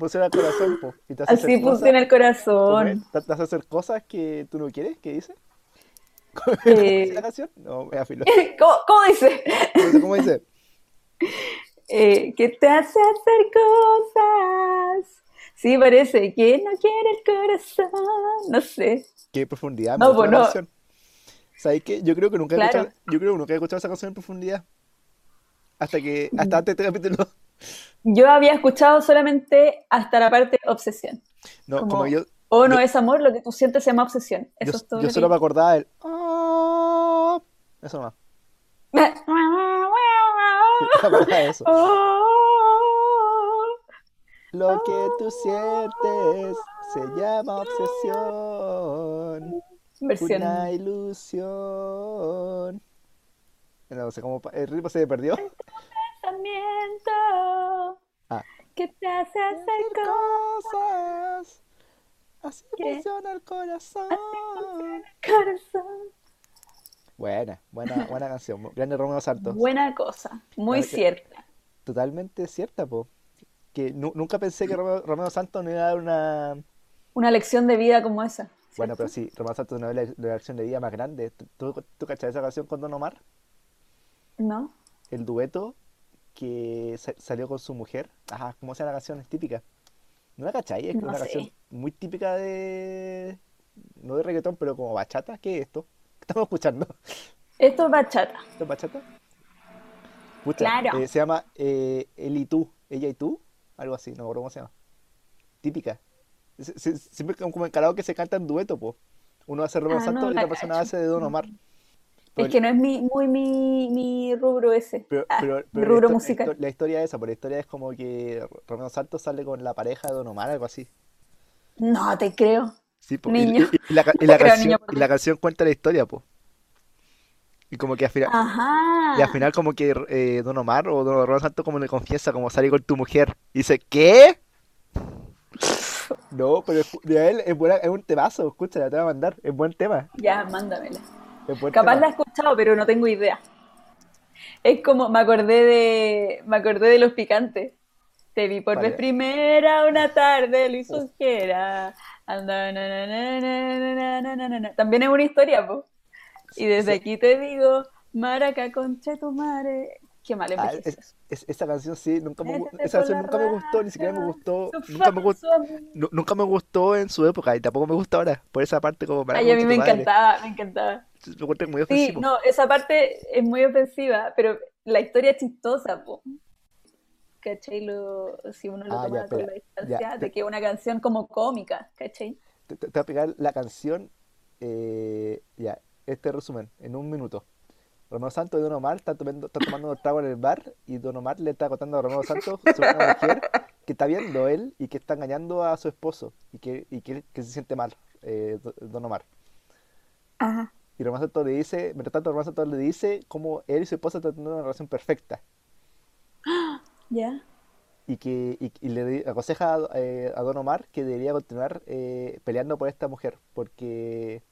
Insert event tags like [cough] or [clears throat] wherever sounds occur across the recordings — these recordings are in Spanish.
Funciona el corazón, po. Y te Así funciona el corazón. Te te hace hacer cosas que tú no quieres, ¿qué dice? [laughs] Eh, ¿Cómo dice la canción? No, me afilo. [laughs] ¿Cómo, cómo dice? Cómo dice. [laughs] Eh, que te hace hacer cosas. Sí, parece que no quiere el corazón. No sé. Qué profundidad, me No, pues no. canción. ¿Sabes qué? Yo creo que nunca he Claro. escuchado, yo creo que nunca he escuchado esa canción en profundidad. Hasta que, hasta antes de este capítulo. Yo había escuchado solamente hasta la parte obsesión. No, Como, como yo, oh, no yo- es amor, lo que tú sientes se llama obsesión. Eso yo, es todo yo lo solo me acordaba del. "Ah", Eso nomás. Sí, [laughs] eso. Oh, [laughs] Lo que tú sientes se llama obsesión. versión. Una ilusión. No sé cómo. El ritmo se perdió. [laughs] Pensamiento Ah. que te hace hacer cosas. cosas. Así funciona el corazón. Corazón. Buena, buena, buena [laughs] canción. Grande Romeo Santos. Buena cosa, muy Claro cierta. Totalmente cierta, po. Que nu- nunca pensé que Romeo, Romeo Santos no iba a dar una. Una lección de vida como esa. Bueno, pero sí, Romeo Santos no es la, la acción de vida más grande. ¿Tú, tú, tú cachai esa canción con Don Omar? ¿No? El dueto que sa- salió con su mujer. Ajá, ¿cómo se llama la canción? Es típica. ¿No la cachai? Es No una sé. canción muy típica de. No de reggaetón, pero como bachata. ¿Qué es esto? [laughs] ¿Qué estamos escuchando? Esto es bachata. ¿Esto es bachata? Pucha, Claro. eh, se llama eh, Él y tú. Ella y tú. Algo así, no me acuerdo cómo se llama. Típica. Se- se- Siempre como en karaoke se canta en dueto, po. Uno hace Romeo Ah, Santos no y la otra persona hace de Don Omar. Pero Es que no es mi, muy mi, mi rubro ese. Pero, Ah, pero, pero rubro musical. la historia es esa, porque la historia es como que Romeo Santos sale con la pareja de Don Omar, algo así. No te creo. Sí, po, Niño. y- y la, ca- y No la [laughs] creo, canción, niño, por y la Dios. canción cuenta la historia, po. Y como que al final, Ajá. y al final como que eh, Don Omar o Don Romeo Santos como le confiesa, como salí con tu mujer. Y dice, ¿qué? [laughs] No, pero es- de él es, buena, es un temazo, escúchala, te voy a mandar, es buen tema, Ya, mándamela. Capaz la he escuchado, pero no tengo idea. Es como, me acordé de, me acordé de los picantes. Te vi por vez primera una tarde, Luis Osquera. También es una historia, po. Y desde aquí te digo, Maraca concha tu madre. Qué mal ah, es, Esa canción sí, nunca me, esa canción nunca me gustó, ni siquiera me gustó. Nunca me gustó, nunca me gustó en su época y tampoco me gusta ahora. Por esa parte como para... Ay, a mí me encantaba, me encantaba. Lo encuentro muy Sí, no, esa parte es muy ofensiva, pero la historia es chistosa, po. ¿Cachai? Lo, si uno lo Ah, toma ya, con la distancia Ya, de te, que es una canción como cómica, ¿cachai? te- te- te voy a pegar la canción. eh, ya, este resumen, en un minuto. Romeo Santos y Don Omar están tomando, están tomando un trago en el bar y Don Omar le está contando a Romeo Santos sobre una mujer que está viendo él y que está engañando a su esposo y que, y que, que se siente mal, eh, Do- Don Omar. Ajá. Y Romeo Santos le dice, mientras tanto Romeo Santos le dice cómo él y su esposa están teniendo una relación perfecta. [gasps] ¿Ya? y que y, y le aconseja a, eh, a Don Omar que debería continuar eh, peleando por esta mujer porque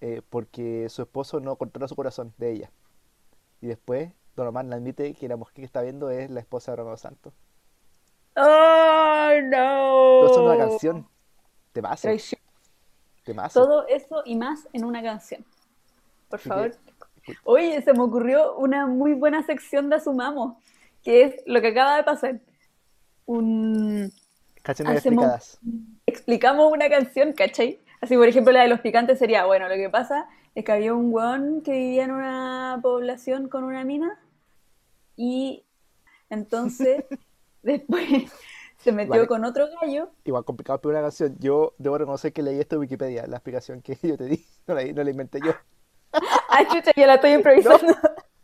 eh, porque su esposo no controla su corazón de ella y después Don Omar le admite que la mujer que está viendo es la esposa de Romeo Santos ¡Oh, todo eso en una no! canción temazo Traición. Temazo Todo eso y más en una canción. Por favor. escu- Oye, se me ocurrió una muy buena sección de Asumamos, que es lo que acaba de pasar. Un... canciones Hacemos... explicadas Explicamos una canción, ¿cachai? Así, por ejemplo, la de los picantes sería, bueno, lo que pasa es que había un weón que vivía en una población con una mina y entonces [laughs] después se metió con otro gallo. igual complicado pero una canción yo debo reconocer que leí esto en Wikipedia la explicación que [laughs] yo te di no la, no la inventé yo [laughs] ¡Ay, chucha, yo la estoy [laughs] no improvisando!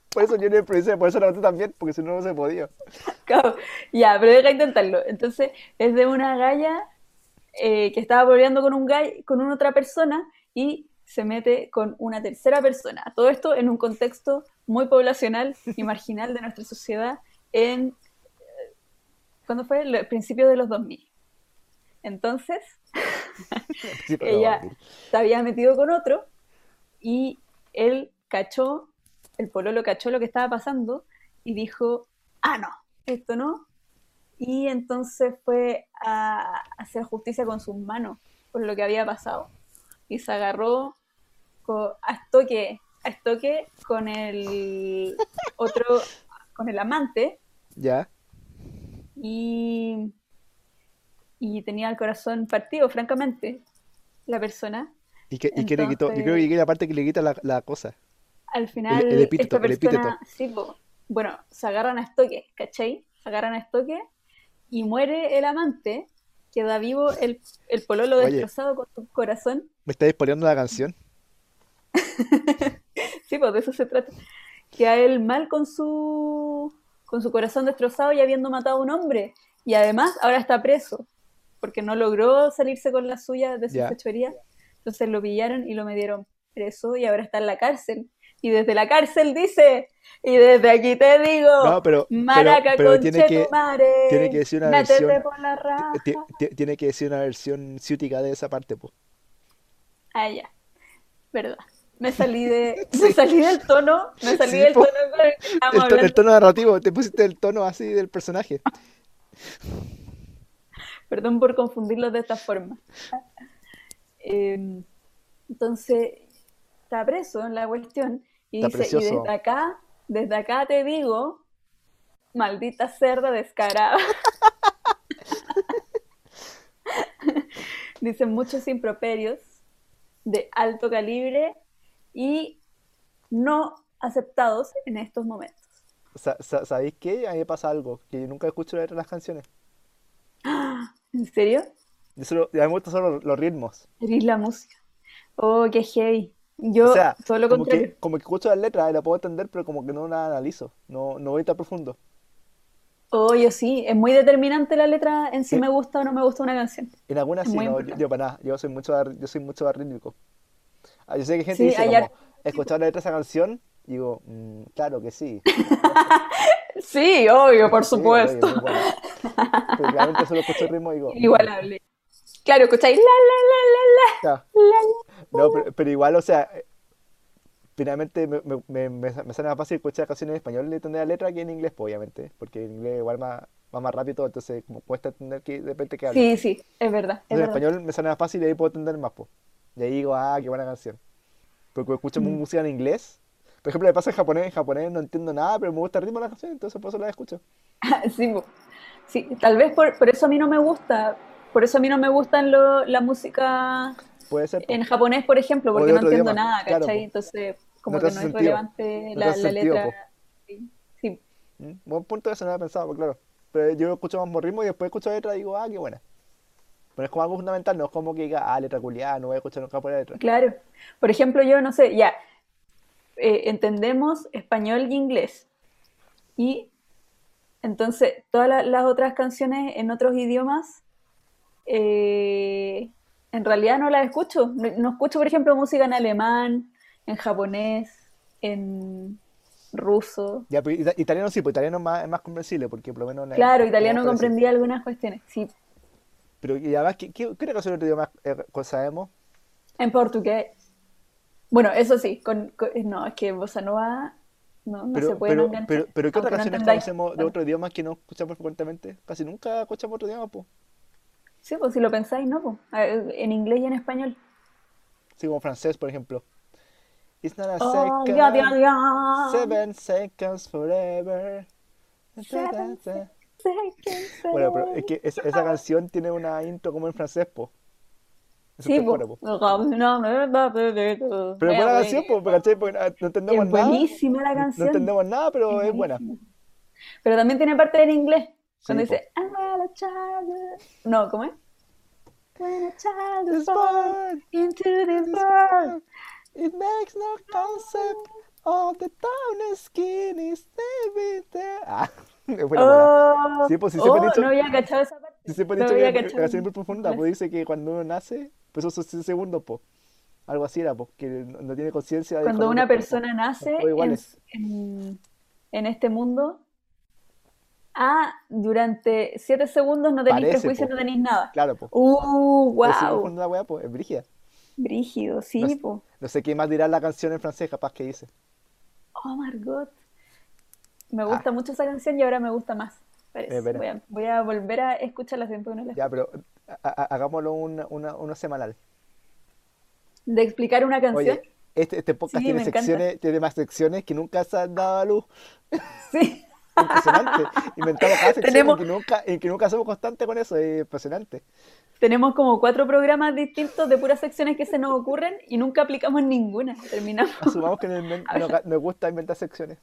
por eso yo no improvisé por eso la noté también porque si no no se podía Cabo. Ya, pero deja intentarlo. Entonces, es de una galla eh, que estaba peleando con un gallo, con una otra persona y se mete con una tercera persona. Todo esto en un contexto muy poblacional y marginal de nuestra sociedad en, ¿cuándo fue? El principio de los 2000. Entonces, [laughs] ella se había metido con otro y él cachó, el pololo cachó lo que estaba pasando y dijo, ah, no, esto no. y entonces fue a hacer justicia con sus manos por lo que había pasado. Y se agarró co- a estoque, a estoque con el otro, con el amante, ¿Ya? Y, y tenía el corazón partido, francamente, la persona. ¿Y qué, y qué le quitó? Yo creo Entonces- que la parte que le quita la, la cosa. Al final, el epíteto, esta persona, epíteto. sí, po, bueno, se agarran a estoque, ¿cachai? Se agarran a estoque y muere el amante, queda vivo el, el pololo Oye. destrozado con su corazón. ¿Me estáis poniendo la canción? [laughs] Sí, pues de eso se trata. Queda él mal con su, con su corazón destrozado y habiendo matado a un hombre. Y además ahora está preso, porque no logró salirse con la suya de su fechoría. Entonces lo pillaron y lo metieron preso y ahora está en la cárcel. Y desde la cárcel dice, y desde aquí te digo, No, pero, pero, Maraca pero con tiene que, tiene que decir una versión- por la raja. ti- ti- tiene que decir una versión ciútica de esa parte, pues. Ah, ya. Verdad. Me salí de, [laughs] me salí del tono, me salí Sí, del tono el tono narrativo, te pusiste el tono así del personaje. Perdón por confundirlos de esta forma. Eh, entonces, está preso en la cuestión y Está dice, y desde acá, desde acá te digo, maldita cerda descarada. [laughs] Dicen muchos improperios de alto calibre y no aceptados en estos momentos. Sa- sa- ¿Sabéis qué? A mí me pasa algo, que yo nunca escucho la letra de las canciones. [gasps] ¿En serio? Yo solo, a mí me gustan solo los, los ritmos. Eres la música. Oh, qué heavy. Yo, O sea, todo lo como que, como que escucho las letras y la puedo entender, pero como que no la analizo. No, no voy tan profundo. Oh, yo sí, es muy determinante la letra en si Sí. me gusta o no me gusta una canción. En algunas Es sí, no, yo, yo para nada. Yo soy mucho, yo soy mucho arrítmico. Ah, yo sé que hay gente Sí, dice como, ar- escuchar la letra de esa canción, y digo, "Mm, claro que sí. [laughs] Sí, obvio, por Sí, supuesto. bueno. Pero claramente solo escucho el ritmo y digo, Igualable. Claro, escucháis la, la, la, la, la. No, pero, pero igual, o sea, finalmente me, me, me, me- sale más fácil escuchar canciones en español y entender la letra que en inglés, pues, obviamente, porque en inglés igual más, va más rápido, entonces como cuesta entender que de repente que habla. Sí, sí, es verdad, es en verdad. español me sale más fácil y ahí puedo entender más, pues. Y ahí digo, ah, qué buena canción. Porque escucho Mm. música en inglés, por ejemplo, me pasa en japonés, en japonés no entiendo nada, pero me gusta el ritmo de la canción, entonces por eso la escucho. [laughs] Sí, sí, tal vez por, por eso a mí no me gusta, por eso a mí no me gustan lo- la música Puede ser, en japonés, por ejemplo, porque de no entiendo idioma, nada, ¿cachai? Entonces, como No que no es relevante la, hace la sentido, letra. Sí, sí. ¿Mm? Buen punto, eso no había pensado, pues, claro. Pero yo escucho más ritmo y después escucho la letra y digo, ah, qué buena. Pero es como algo fundamental, no es como que diga, ah, letra culiada, no voy a escuchar nunca por la letra. Claro. Por ejemplo, yo no sé, ya, eh, entendemos español y inglés. Y entonces todas la- las otras canciones en otros idiomas, eh, en realidad no las escucho. No, no escucho, por ejemplo, música en alemán, en japonés, en ruso. Ya, pero ita- italiano sí, pues italiano es más, es más comprensible, porque por lo menos... la- Claro, italiano comprendía algunas cuestiones. Sí, Pero y además, ¿qué, qué, qué otro idioma eh, sabemos? en portugués. Bueno, eso sí, con, con- no, es que bossa nova no, no Pero, se puede no pero, enganchar, pero, pero ¿qué otras no canciones entendáis. conocemos de otro idioma que no escuchamos frecuentemente? Casi nunca escuchamos otro idioma, pues. Sí, pues si lo pensáis, ¿no? Pues, en inglés y en español. Sí, como francés, por ejemplo. It's not a Oh, ya, ya, second, ya. seven seconds forever. Seven seconds Bueno, pero es que es- esa canción tiene una intro como en francés, po. Eso Sí, pues. po. Pero es buena canción, po, ¿cachai? Porque no no entendemos Es nada. buenísima la No canción. entendemos nada, pero Es es buena. Pero también tiene parte en inglés. Cuando Sí, dice, "I'm a child. No, ¿cómo es? When a child is born into this world. It makes no concept of the town skin is everything. Ah. [laughs] Oh, Sí, pues, sí, oh, dicho- no había cachado esa parte. Sí, siempre No dicho que había la cachado. es muy profunda, pues [laughs] dice que cuando uno nace, pues esos 6 segundos, pues. Algo así era, pues, que no tiene conciencia Cuando una persona nace todos en, iguales. en- en este mundo, ah, durante siete segundos no tenéis prejuicios, po. no tenéis nada. Claro, pues. Uh, wow. la weá, pues, es brígida. Brígido, sí, No sé- po. No sé qué más dirá la canción en francés, capaz que dice. Oh, Margot. Me Ah. gusta mucho esa canción y ahora me gusta más. Eh. Voy a, voy a volver a no las Ya, pero ha- ha- hagámoslo una, una, uno semanal. De explicar una canción. Oye, este, este podcast Sí, tiene encanta. secciones, tiene más secciones que nunca se han dado a luz. Sí. [laughs] Impresionante. Inventamos cada sección Tenemos- en que nunca, en que nunca somos constantes con eso. Es impresionante. Tenemos como cuatro programas distintos de puras secciones que se nos ocurren y nunca aplicamos ninguna. Terminamos. Asumamos que nos [laughs] gusta inventar secciones.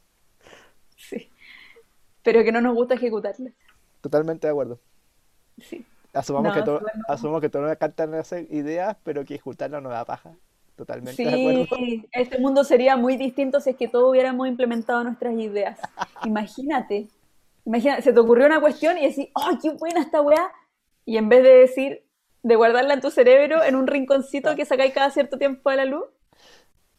Pero que no nos gusta ejecutarlas. Totalmente de acuerdo. Sí. Asumamos, No, que, to- súper no. asumamos que todos nos encantan hacer ideas, pero que ejecutarlas no da paja. Totalmente de acuerdo. Sí, este mundo sería muy distinto si es que todos hubiéramos implementado nuestras ideas. Imagínate. Imagínate, se te ocurrió una cuestión y decís, ¡ay, qué buena esta weá! Y en vez de decir, de guardarla en tu cerebro, en un rinconcito que sacáis cada cierto tiempo a la luz,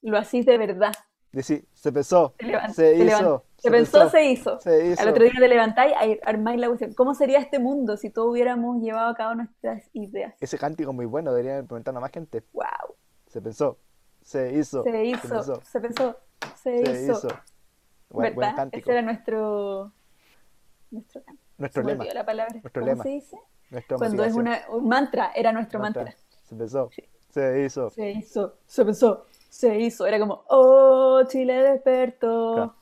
lo hacís de verdad. Decir, se pensó, Te levan- se te hizo, se pensó, se hizo. se hizo. Al otro día te levantáis y armáis la cuestión. ¿Cómo sería este mundo si todos hubiéramos llevado a cabo nuestras ideas? Ese cántico muy bueno, deberían implementarlo más gente. ¡Wow! Se pensó, se hizo, Se hizo, pensó, se pensó, se, se hizo. hizo. Buen, buen ¿Verdad? cántico. Ese era nuestro, nuestro. Nuestro Se lema, olvidó la palabra. Nuestro ¿Cómo lema. se dice? nuestra Cuando es una, un mantra, era nuestro Mantra. mantra. Se pensó, Sí. se hizo. Se hizo, se pensó, se hizo. Era como, oh, Chile despertó. Claro.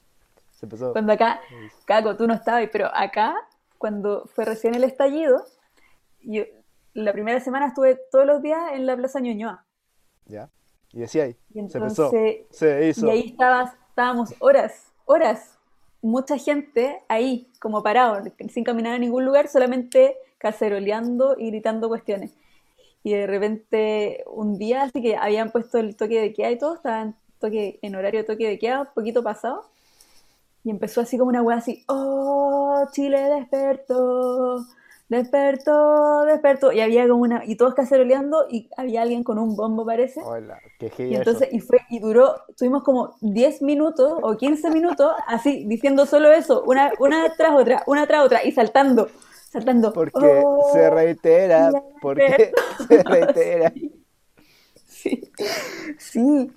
Se empezó. Cuando acá. Caco, tú no estabas, pero acá, cuando fue recién el estallido, yo la primera semana estuve todos los días en la Plaza Ñuñoa. ¿Ya? Y decía ahí, Y se empezó, se hizo. y ahí estabas, estábamos horas, horas, mucha gente ahí, como parado, sin caminar a ningún lugar, solamente caceroleando y gritando cuestiones. Y de repente, un día, así que habían puesto el toque de queda y todo, estaban toque, en horario de toque de queda, un poquito pasado, y empezó así como una wea así, oh, Chile despertó, despertó, despertó, y había como una, y todos caceroleando, y había alguien con un bombo, parece, Hola, qué y entonces, eso. y fue, y duró, tuvimos como 10 minutos o 15 minutos así, diciendo solo eso, una, una tras otra, una tras otra, y saltando, saltando. Porque Oh, se reitera, ya porque [laughs] se reitera. [laughs] Sí, sí.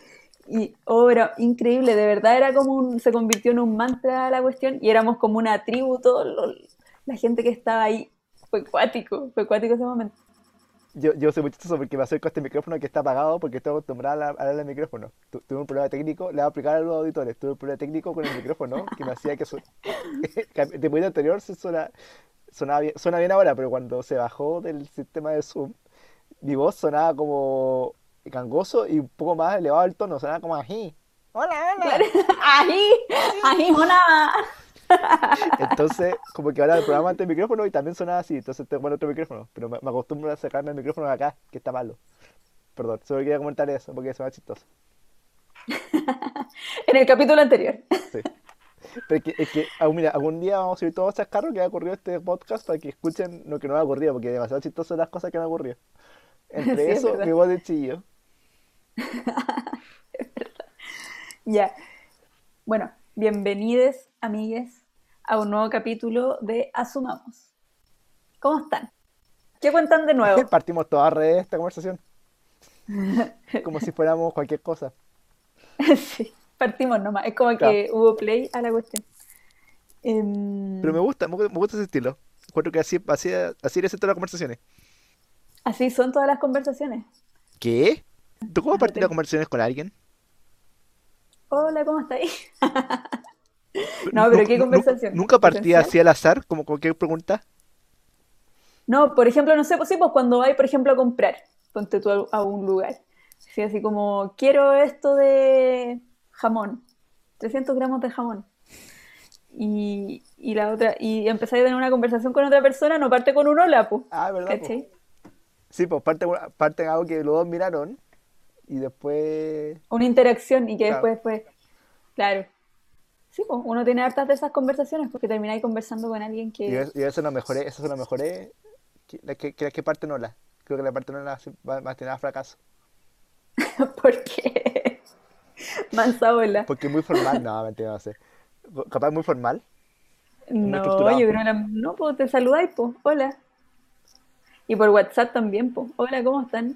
Y obra increíble, de verdad era como un, se convirtió en un mantra la cuestión, y éramos como una tribu, todo lo- la gente que estaba ahí. Fue cuático, fue cuático ese momento. Yo, yo soy muy chistoso porque me acerco a este micrófono que está apagado porque estoy acostumbrado a hablar al micrófono. Tu- tuve un problema técnico, le voy a aplicar a los auditores. Tuve un problema técnico con el micrófono que me hacía que su... [laughs] de muy anterior se suena, sonaba bien, suena bien ahora, pero cuando se bajó del sistema de Zoom, mi voz sonaba como gangoso y un poco más elevado el tono, sonaba como ají. Hola, hola. [laughs] ¡Ají! ¡Ají, mona! [laughs] Entonces, como que ahora el programa ante el micrófono y también sonaba así, entonces tengo otro micrófono, pero me, me acostumbro a sacarme el micrófono de acá, que está malo. Perdón, solo quería comentar eso porque suena chistoso. [laughs] En el capítulo anterior. Sí. Pero es que, es que ah, mira, algún día vamos a subir todos esos carros que ha ocurrido este podcast para que escuchen lo que nos ha ocurrido, porque demasiado chistoso las cosas que me han ocurrido. [laughs] Entre Sí, es eso, verdad. mi voz de chillo. [laughs] Ya. Bueno, bienvenidos, amigues, a un nuevo capítulo de Asumamos. ¿Cómo están? ¿Qué cuentan de nuevo? [laughs] Partimos todas a redes de esta conversación. Como si fuéramos cualquier cosa. Sí, partimos nomás. Es como que hubo play a la cuestión. Em, Pero me gusta, me gusta, ese estilo. Encuentro que así, así, así eres en todas las conversaciones. así son todas las conversaciones. ¿Qué? ¿Tú cómo partir Te- las conversaciones con alguien? Hola, ¿cómo estáis? [laughs] No, pero ¿qué conversación? ¿Nunca partía así al azar, como cualquier pregunta? No, por ejemplo, no sé, pues sí, pues cuando vais, por ejemplo, a comprar, ponte tú a, a un lugar. Sí, así como, quiero esto de jamón, 300 gramos de jamón. Y, y la otra, y empezáis a tener una conversación con otra persona, no parte con un hola, pues. Ah, ¿verdad? po? ¿Cachai? Sí, pues parte, parte algo que los dos miraron y después... Una interacción y que Claro. después fue, claro. Sí, pues uno tiene hartas de esas conversaciones porque termináis conversando con alguien que... es- y eso no mejoré, eso no mejoré que que, que, que parte no la. Creo que la parte no la va más tener fracaso. [laughs] ¿Por qué? [laughs] Mansa bola. Porque es muy formal, no, mentira, no sé. Capaz muy formal. No, yo creo que no, pues te saludáis, pues, hola. Y por WhatsApp también, pues, hola, ¿cómo están?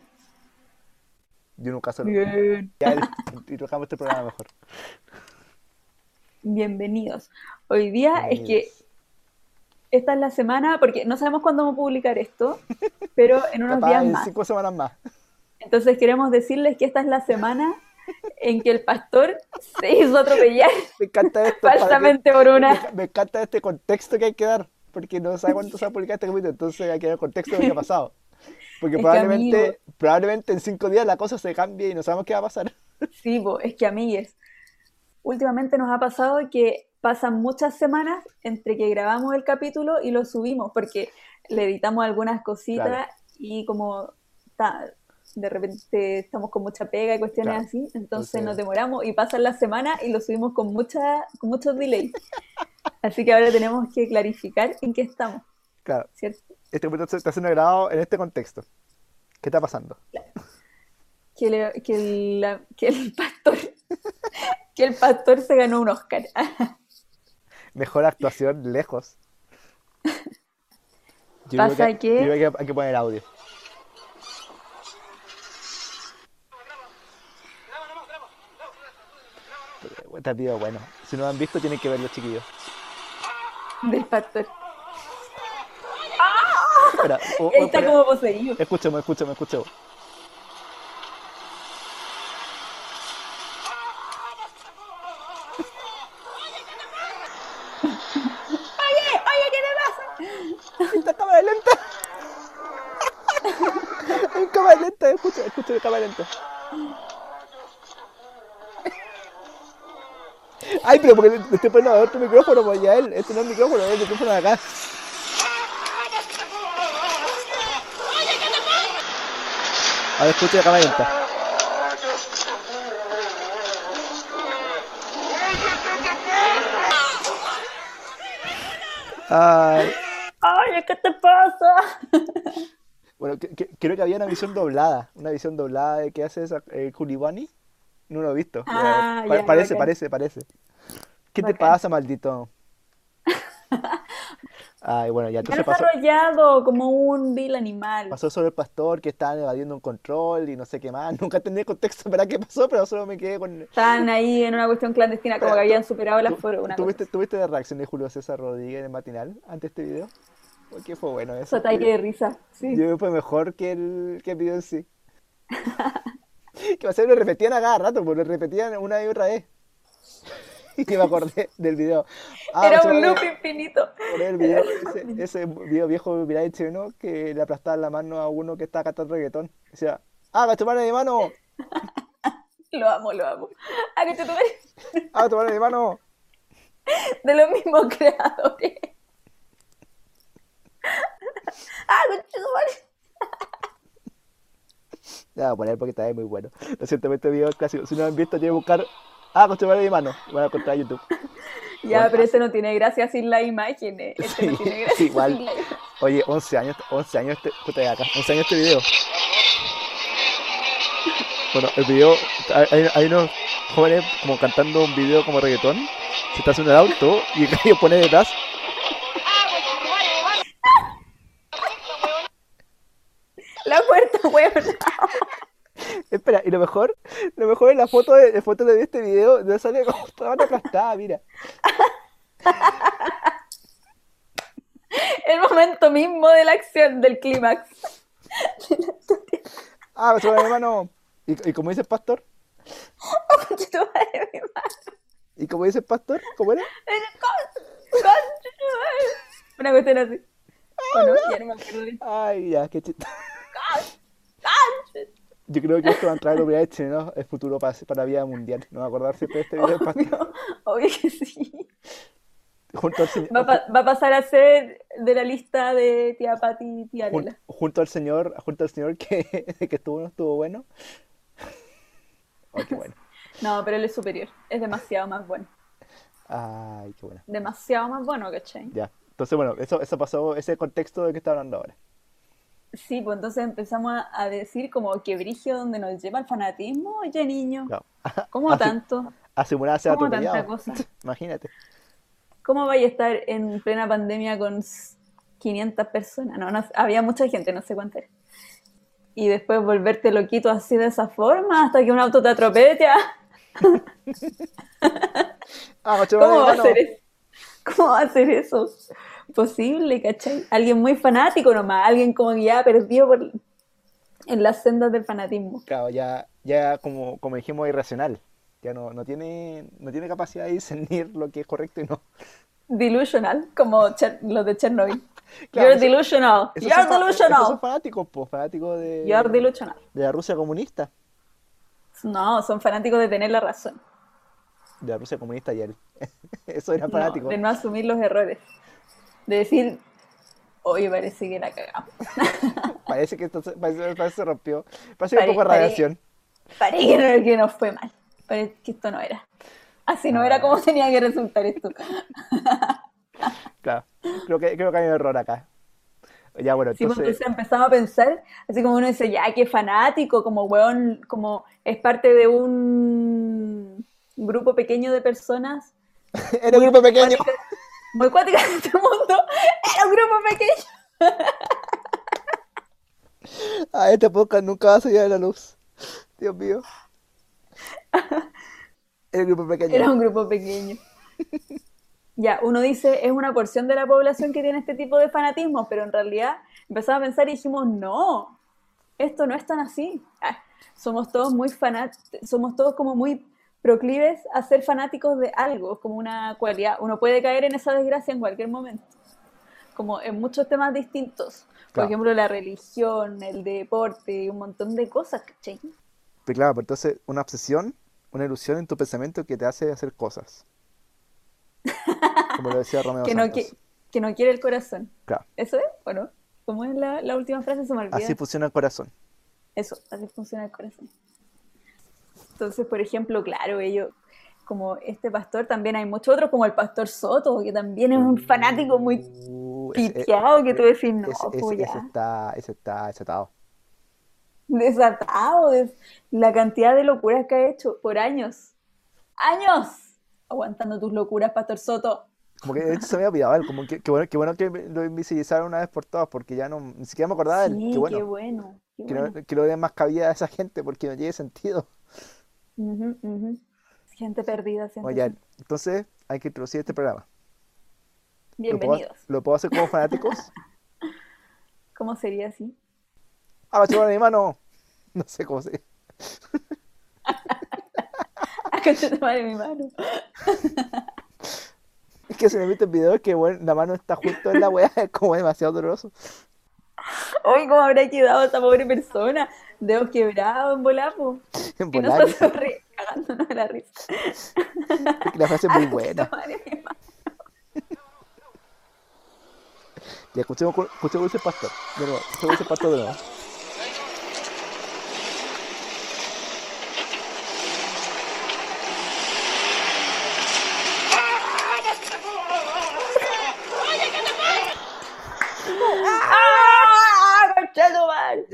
Yo nunca solo. Bien. Ya, y tocamos este programa mejor. Bienvenidos. Hoy día es que esta es la semana, porque no sabemos cuándo vamos a publicar esto, pero en unos Capaz días en más. cinco semanas más. Entonces queremos decirles que esta es la semana en que el pastor se hizo atropellar [laughs] Me encanta esto. para que- falsamente por me, una... me encanta este contexto que hay que dar, porque no sabe cuánto se va a publicar este capítulo, entonces hay que dar contexto de lo que ha pasado. Porque [laughs] Es probablemente, amigo. probablemente en cinco días la cosa se cambie y no sabemos qué va a pasar. [laughs] Sí, po, es que amigues, últimamente nos ha pasado que pasan muchas semanas entre que grabamos el capítulo y lo subimos, porque le editamos algunas cositas Claro. y como ta- de repente estamos con mucha pega y cuestiones Claro. así, entonces nos demoramos y pasan las semanas y lo subimos con, mucha, con muchos delays. Así que ahora tenemos que clarificar en qué estamos, Claro, ¿cierto? este capítulo está siendo grabado en este contexto. ¿Qué está pasando? Que, le- que el, la- que el pastor [laughs] que el pastor se ganó un Oscar. [laughs] Mejor actuación lejos. [laughs] Yo Pasa creo que, que- yo creo que hay que poner audio. Este video bueno. Si no lo han visto, tienen que verlo, chiquillos. del pastor. Espera, o- está espera. como poseído. Escúchame, escúchame, escúchame. Oye, oye, ¿qué te pasa? ¡Esta cámara lenta! Hay cámara lenta, escucha, escucha la cámara lenta. Ay, pero porque le estoy poniendo otro micrófono, pues ya él, este no es el micrófono, es el micrófono de acá. Ahora escucha la cámara lenta. Ay, Oye, ¿qué te pasa? bueno, que- que- creo que había una visión doblada, una visión doblada de que hace esa, eh. No lo he visto. Ah, ya, parece, bacán. parece, parece. ¿Qué te pasa, maldito? [laughs] Ay, bueno, ya entonces pasó, desarrollado como un vil animal. pasó sobre el pastor que estaban evadiendo un control y no sé qué más. [laughs] Nunca entendí contexto para qué pasó, pero solo me quedé con... Estaban ahí en una cuestión clandestina, como que habían superado la ¿Tú- foro. Una ¿Tuviste. ¿Tuviste la reacción de Julio César Rodríguez en el matinal ante este video? Porque fue bueno eso. Ataque de risa. Sí. Yo fue mejor que el, que el video en sí. [laughs] que va a ser lo repetían a cada rato, pues lo repetían una y otra vez. [laughs] y me acordé del video. Ah, Era un loop infinito. video, ese, ese video viejo viral chileno que le aplastaban la mano a uno que estaba cantando reggaetón. Decía, ¡ah, tu de mano! [laughs] Lo amo, lo amo. Ah, ¡ah, tu de mano! [laughs] De los mismos creadores. Ah, conchetumare. Ya, voy a poner porque está muy bueno. Este video es clásico. Si no lo han visto, tienen que buscar, ¡ah, con tu mano de mano! Van a en YouTube. [laughs] Ya, Bueno, pero este no tiene gracia sin la imagen. eh. Este no Sí, tiene [laughs] gracia igual. sin la imagen. Oye, 11 años, 11 años este, puta acá, 11 años este video. Bueno, el video, hay, hay- unos jóvenes como cantando un video como reggaetón, se está haciendo el auto y el gallo pone detrás. La puerta, weón. [laughs] Espera, y lo mejor, lo mejor es la foto de, la foto de este video, donde sale como [laughs] toda aplastada, mira. El momento mismo de la acción, del clímax. Ah, va mi mano. Y, y como dice el pastor, madre. y como dice el pastor, ¿cómo era? Una cuestión así. Bueno, ya no me acuerdo. Ay, ya, qué chiste. Yo creo que esto va a entrar en los videos chilenos el futuro para, para la vida mundial. No me acordar siempre de este video. Obvio, [laughs] obvio que sí. Junto al, señor, Va, a pa- va a pasar a ser de la lista de tía Pati y tía jun- Lela. junto al señor, junto al señor que, [laughs] que estuvo no estuvo bueno. Ay, qué bueno. No, pero él es superior. Es demasiado más bueno. Ay, qué bueno. Demasiado más bueno, ¿cachai? Ya. Entonces, bueno, eso, eso pasó, ese contexto de que está hablando ahora. Sí, pues entonces empezamos a, a decir como que brigio donde nos lleva el fanatismo, oye niño. No. [laughs] ¿Cómo tanto? A simular ser ¿Cómo tanta cosa? [laughs] Imagínate. ¿Cómo vaya a estar en plena pandemia con s- 500 personas? No, no, había mucha gente, no sé cuánta era. Y después volverte loquito así de esa forma hasta que un auto te atropella. [laughs] Ah, ¿Cómo va a hacer eso? ¿Cómo va a hacer eso? Imposible, ¿cachai? Alguien muy fanático nomás, alguien como que ya perdido por, en las sendas del fanatismo. Claro, ya, ya como, como dijimos, irracional. Ya no, no tiene, no tiene capacidad de discernir lo que es correcto y no. Delusional, como Cher- los de Chernobyl. [laughs] Claro, You're eso- delusional. You're son, delusional. son fanáticos, pues, fanáticos de, You're delusional. de la Rusia comunista. No, son fanáticos de tener la razón. De la Rusia comunista y él. [laughs] Eso era No, fanático. de no asumir los errores. De decir, oye, parece que la cagamos. [laughs] Parece que esto se, parece, parece que se rompió. Parece Pare- poco pare- radiación. Parece que, no- que nos fue mal. Parece que esto no era. Así no era Ah. como tenía que resultar esto. [laughs] Claro. Creo que, creo que hay un error acá. Ya, bueno, Sí, entonces. entonces empezamos a pensar, así como uno dice, ya, qué fanático, como weón, como es parte de un grupo pequeño de personas [laughs] Era un grupo pequeño. Muy cuáticas en este mundo. Era un grupo pequeño. [laughs] Ah, este podcast nunca va a salir a la luz. Dios mío. [laughs] Era un grupo pequeño. Era un grupo pequeño. Ya, uno dice, es una porción de la población que tiene este tipo de fanatismo, pero en realidad empezamos a pensar y dijimos, no, esto no es tan así. Ah, somos todos muy fanáticos, somos todos como muy proclives a ser fanáticos de algo, como una cualidad. Uno puede caer en esa desgracia en cualquier momento, como en muchos temas distintos. Por Claro. ejemplo, la religión, el deporte, un montón de cosas, ¿cachai? Pero claro, pues entonces una obsesión, una ilusión en tu pensamiento que te hace hacer cosas. Como lo decía Romeo [laughs] Que no, qui- que no quiere el corazón. Claro, ¿Eso es o no? ¿Cómo es la, la última frase? Se me así funciona el corazón. Eso, así funciona el corazón. Entonces, por ejemplo, claro, ellos, como este pastor, también hay muchos otros, como el pastor Soto, que también es un fanático muy Uh, ese- piteado, que tú decís, no, pues ese ya. está, ese está desatado. Desatado, de la cantidad de locuras que ha hecho por años. ¡Años! Aguantando tus locuras, pastor Soto. Como que de hecho se me había olvidado él, como que, que bueno, que bueno que lo invisibilizaron una vez por todas, porque ya no, ni siquiera me acordaba de él. Sí, Qué bueno, qué bueno. qué que, bueno. no- que lo den más cabida a esa gente, porque no tiene sentido. Gente perdida. siento Oye, que- entonces hay que introducir este programa. ¿Lo puedo, Bienvenidos. lo puedo hacer como fanáticos? [laughs] ¿Cómo sería así? ¡Ah, va a chupar mi mano! No sé cómo se... [laughs] Tu madre, mi mano. [laughs] Es que si me viste el video, que bueno, la mano está justo en la weá, es como demasiado doloroso. Uy, ¿cómo habrá quedado esa pobre persona? Dedos quebrados en volapo. [laughs] En re- cagándonos de la risa. la frase es muy [laughs] buena. Ya escuchemos, escuchemos ese pastor. De nuevo, escuchemos ese pastor de nuevo. ¡Ah! ¡Concha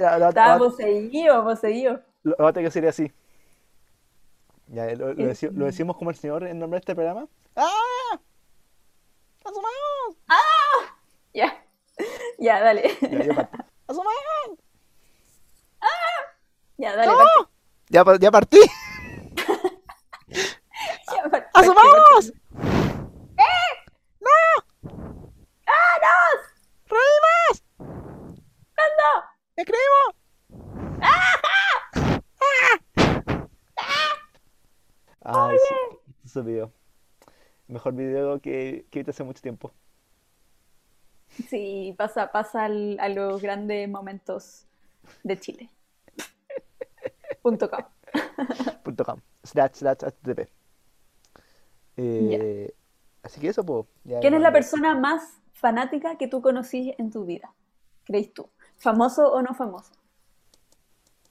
Estaba ahora- poseído, poseído. Lo, lo que sería así. Ya, lo, lo, Eh, deci- lo decimos como el señor en nombre de este programa. ¡Ah! ¡Asomamos! Ya. Ya, dale. Ya, yo parto. ¡Asomamos! Ya, dale. parte. Ya, ya partí. [laughs] Ya, parte, ¡Asomamos! ¡Vámonos! ¡Reímos! ¡Anda! ¡Escribimos! Ay, sí, ese video. Mejor video que, que viste hace mucho tiempo. Sí, pasa, pasa al- a los grandes momentos de Chile. [laughs] Punto com. Punto com. Slash, slash, http. Eh, Así que eso, pues. ¿Quién es la persona más fanática que tú conocí en tu vida? ¿Crees tú? ¿Famoso o no famoso?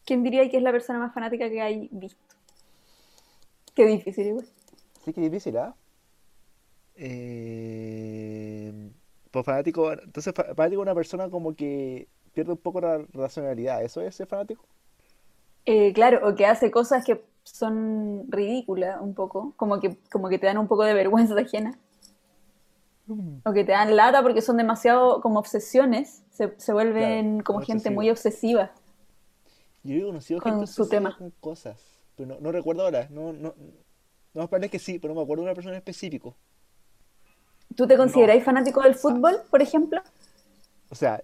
¿Quién diría que es la persona más fanática que hay visto? Qué difícil, igual. Sí, que difícil, ¿ah? Eh, pues fanático, entonces fa- fanático es una persona como que pierde un poco la racionalidad, ¿eso es ser fanático? Eh, claro, o que hace cosas que son ridículas un poco, como que, como que te dan un poco de vergüenza ajena, o que te dan lata porque son demasiado como obsesiones, se, se vuelven Claro, como gente muy obsesiva. Yo he conocido Con gente su obsesiva tema. con cosas, pero no, no recuerdo ahora, no, no, no me parece que sí, pero no me acuerdo de una persona en específico. ¿Tú te No. consideráis fanático del fútbol, por ejemplo? O sea,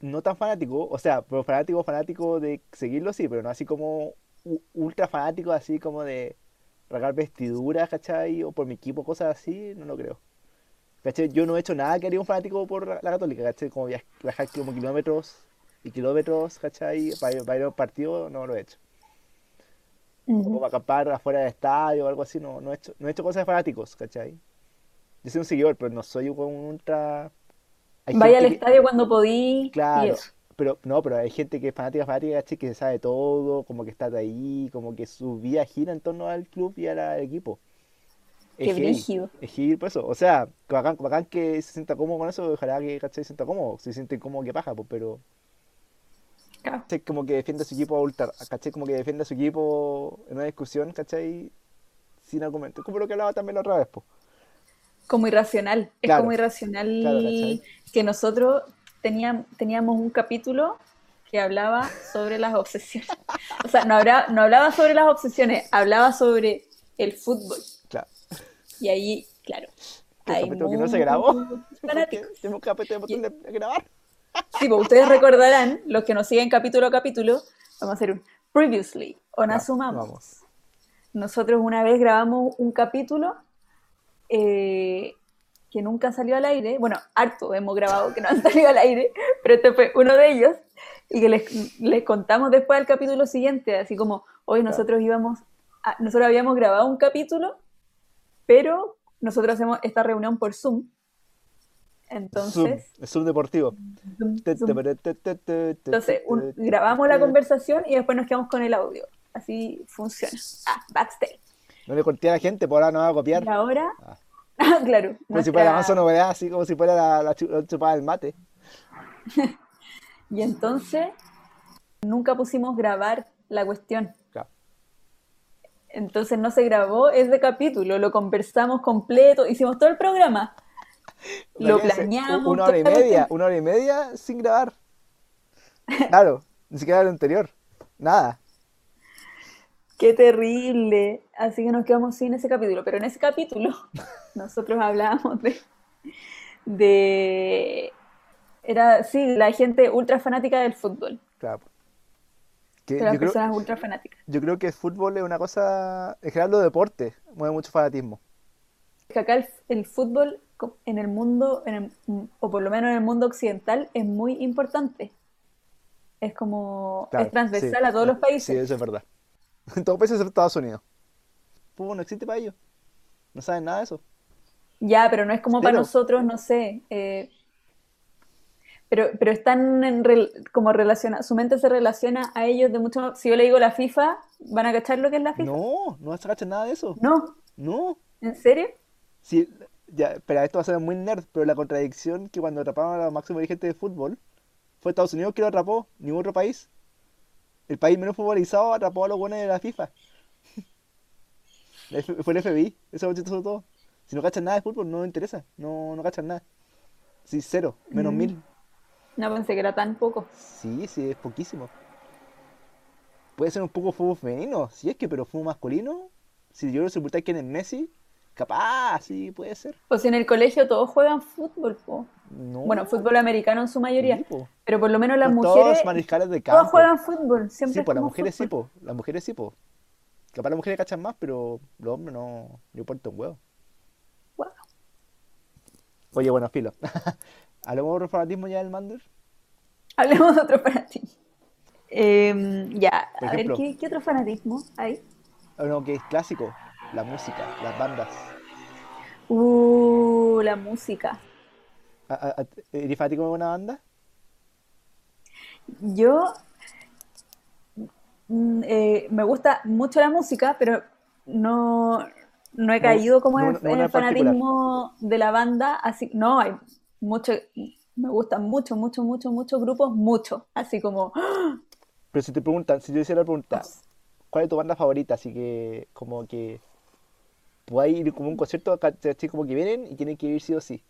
no tan fanático, o sea, pero fanático, fanático de seguirlo, sí, pero no así como ultra fanático, así como de regalar vestiduras, ¿cachai? O por mi equipo, cosas así, no lo creo. Yo no he hecho nada que haría un fanático por la la Católica. Como viaj- viajar como kilómetros y kilómetros, ¿cachai? Para ir, para ir a un partido, no lo he hecho. O Ujú. como acampar afuera del estadio o algo así, no, no he hecho, no he hecho cosas de fanáticos, ¿cachai? Yo soy un seguidor, pero no soy un ultra... Hay Vaya al que, estadio cuando podí y Claro, eso. pero no, pero hay gente que es fanática, fanática, ¿cachai? Que se sabe todo, como que está ahí, como que su vida gira en torno al club y al, al equipo. Qué brígido. es heavy por eso. O sea, que bacán, bacán que se sienta cómodo con eso, ojalá que, ¿cachai? Se sienta cómodo, se siente cómodo que paja, pues, pero, Claro. ¿cachai? Como que defiende a su equipo a ultra, ¿cachai? Como que defiende a su equipo en una discusión, ¿cachai? Sin argumentos, como lo que hablaba también la otra vez, pues. Como irracional. Es Claro, como claro, irracional ¿cachai? que nosotros teníamos, teníamos un capítulo que hablaba sobre las obsesiones. [laughs] O sea, no hablaba sobre las obsesiones, hablaba sobre el fútbol. Y ahí, claro, hay capítulo que no se grabó, [laughs] tenemos capítulo de grabar. Sí, pues ustedes recordarán, los que nos siguen capítulo a capítulo, vamos a hacer un previously o Ya, asumamos. Vamos. Nosotros una vez grabamos un capítulo eh, que nunca salió al aire. Bueno, harto hemos grabado que no han [laughs] salido al aire, pero este fue uno de ellos. Y que les, les contamos después del capítulo siguiente, así como hoy nosotros íbamos, a- nosotros habíamos grabado un capítulo, pero nosotros hacemos esta reunión por Zoom. Entonces, Zoom deportivo. Zoom, te- Entonces, un- grabamos la conversación y después nos quedamos con el audio. Así funciona. Ah, backstage. No le conté a la gente, por ahora no va a copiar. Y ahora, Ah. ah, [laughs] claro, Como si fuera la manso novedad, así como si fuera la, la chupada del mate. [laughs] Y entonces, nunca pusimos grabar la cuestión. Claro. Entonces no se grabó ese capítulo, lo conversamos completo, hicimos todo el programa. Lo u- planeamos. Una hora y media, una hora y media sin grabar. Claro, ni siquiera lo anterior. Nada. Qué terrible. Así que nos quedamos sin ese capítulo. Pero en ese capítulo [laughs] nosotros hablábamos de, de era, sí, la gente ultra fanática del fútbol. Claro. Que De las yo, creo, ultra fanáticas. yo creo que el fútbol es una cosa. En general, los deportes mueve mucho fanatismo. que acá el, el fútbol en el mundo, en el- o por lo menos en el mundo occidental, es muy importante. Es como, Claro, es transversal sí, a todos los Sí, países. eso es verdad. [laughs] En todo país excepto Estados Unidos. Fútbol no existe para ellos. No saben nada de eso. Ya, pero no es como para nosotros, no sé. eh, pero, pero están en rel- como relaciona, su mente se relaciona a ellos de mucho. Si yo le digo la FIFA, ¿van a cachar lo que es la FIFA? No, no vas a cachar nada de eso. No, No. ¿en serio? Sí, ya, espera, esto va a ser muy nerd, pero la contradicción que cuando atraparon a los máximos dirigentes de fútbol fue Estados Unidos que lo atrapó, ningún otro país. El país menos futbolizado atrapó a los buenos de la FIFA. [laughs] La Fue el FBI, eso es todo. Si no cachan nada de fútbol, no interesa, no, no cachan nada. Sí, cero, menos Mm. mil. No pensé que era tan poco. Sí, sí, es poquísimo. Puede ser un poco fútbol femenino, si es que, pero fútbol masculino, si yo lo sepultáis quién es Messi, capaz, sí, puede ser. O si en el colegio todos juegan fútbol, po. No, Bueno, fútbol americano en su mayoría. sí, po. Pero por lo menos las mujeres, todos mariscales de campo. juegan fútbol. Siempre Sí, es pues las mujeres sí, po. Las mujeres sí, po. Capaz las mujeres cachan más, pero los hombres no. Yo importa un huevo. Guau. Oye, bueno, filo. [laughs] ¿Hablamos de fanatismo ya del Mander? Hablemos de otro fanatismo. Em, ya, Por a ver. ¿qué, qué otro fanatismo hay? O no, que es clásico. La música, las bandas. Uh, la música. ¿A- a- a- ¿Eres fanático de una banda? Yo mm, eh, me gusta mucho la música, pero no, no he caído como no, en, no en una el particular. fanatismo de la banda. Así, no, hay mucho, me gustan mucho, mucho, mucho, muchos grupos, mucho. Así como, ¡ah! Pero si te preguntan, si yo hiciera la pregunta, ¿cuál es tu banda favorita? Así que, como que. Puedes ir como a un concierto, ¿cachai? Como que vienen y tienen que ir sí o sí.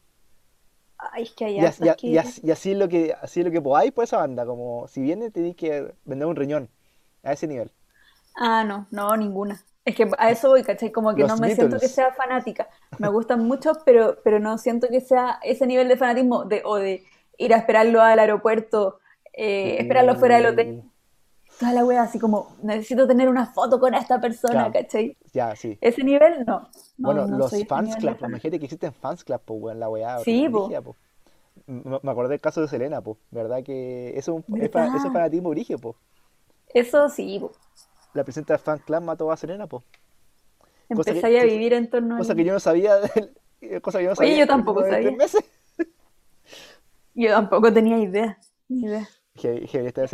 ay, es que hay Y, as- y que- y así es lo que así es lo que podáis por esa banda, como si viene tenéis que vender un riñón a ese nivel. Ah, no, no, ninguna. Es que a eso voy, ¿cachai? Como que Los no me siento que sea fanática. Me gustan mucho, pero, pero no siento que sea ese nivel de fanatismo de, o de ir a esperarlo al aeropuerto, eh, esperarlo fuera del hotel. Toda la wea así como, necesito tener una foto con esta persona, Claro. ¿cachai? Ya, sí. Ese nivel, no. No, Bueno, no los fans club, imagínate que existen fans club, pues, weón, la weá. Sí, po. po. Me acordé del caso de Selena, pues, ¿verdad? Que eso es, fa- eso es fanatismo brígido, pues. Eso sí, po. La presidenta del fan club mató a Selena. Cosa que, empezáis a vivir en torno a cosa que yo no sabía, [laughs] del- cosa que yo no Oye, sabía yo hasta tampoco de sabía. meses. [laughs] Yo tampoco tenía idea, ni idea.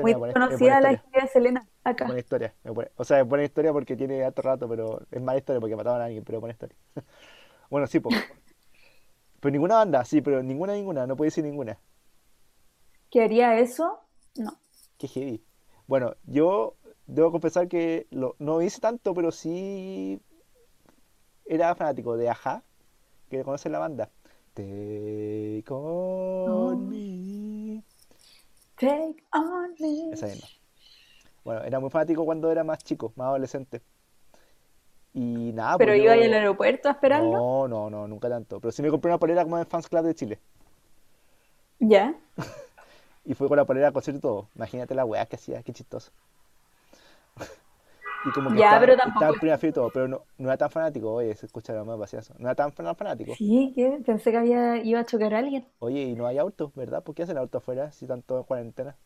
Muy buena, conocida la historia. de Selena acá. buena historia. o sea, es buena historia porque tiene harto rato, pero es mala historia porque mataron a alguien, pero buena historia. [laughs] Bueno, sí, pues. Pero ninguna banda, sí, pero ninguna, ninguna, no puede decir ninguna. ¿Que haría eso? No. Qué heavy. Bueno, yo debo confesar que lo- no hice tanto, pero sí era fanático de Aja, que conocen la banda. Take on me. Take on me. Esa misma. Bueno, era muy fanático cuando era más chico, más adolescente. Y nada, ¿Pero pues iba ahí yo... al aeropuerto a esperarlo? No, no, no, nunca tanto. Pero sí me compré una polera como en Fans Club de Chile. Ya. [laughs] Y fue con la polera a concierto todo. Imagínate la weá que hacía, qué chistoso. Y como que Ya, estaba, pero estaba tampoco. y todo, pero no, no era tan fanático. Oye, se escucha lo más vacío. No era tan fan- fanático. Sí, ¿qué? Pensé que había, iba a chocar a alguien. Oye, y no hay autos, ¿verdad? ¿Por qué hacen autos afuera si están todos en cuarentena?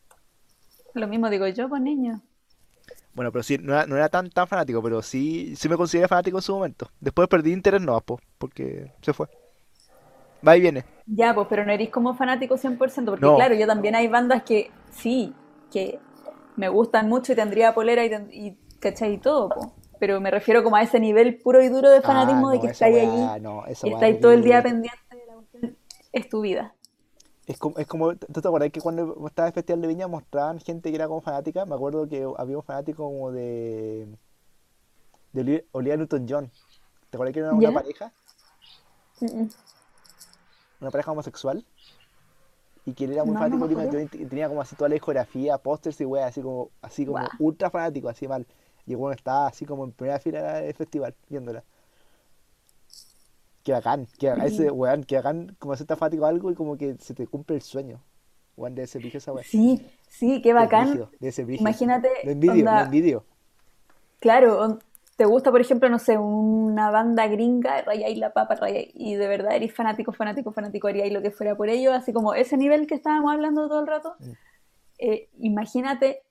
Lo mismo digo yo, pues niño. Bueno, pero sí, no era, no era tan, tan fanático, pero sí, sí me consideré fanático en su momento. Después perdí interés, no, po, porque se fue. Va y viene. Ya, pues, pero no eres como fanático 100%, porque No. claro, yo también hay bandas que sí, que me gustan mucho y tendría polera y, y ¿cachai? Y todo, pues. Pero me refiero como a ese nivel puro y duro de fanatismo Ah, de no, que estáis allí no, estáis todo el día pendiente de la cuestión. Es tu vida. Es como, es como, ¿tú te acuerdas que cuando estaba el Festival de Viña mostraban gente que era como fanática? Me acuerdo que había un fanático como de, de Oli- Olivia Newton-John. ¿Te acuerdas que era una ¿Ya? pareja? Una pareja homosexual. Y que él era muy No, no fanático de Olivia. Newton-John y tenía como así toda la discografía, pósters y weas, así como, así como ultra fanático, así mal. Y bueno, estaba así como en primera fila del festival, viéndola. Qué bacán, qué bacán, ese weón, qué bacán como ser tan fanático de algo y como que se te cumple el sueño. Weón, ser brígido esa wea. Sí, sí, qué bacán. debe ser brígido. Imagínate, Lo envidio, lo onda, envidio. claro, te gusta, por ejemplo, no sé, una banda gringa, rayáis la papa, rayáis, y de verdad eres fanático, fanático, fanático, haríais lo que fuera por ello, así como ese nivel que estábamos hablando todo el rato. Mm. eh, imagínate,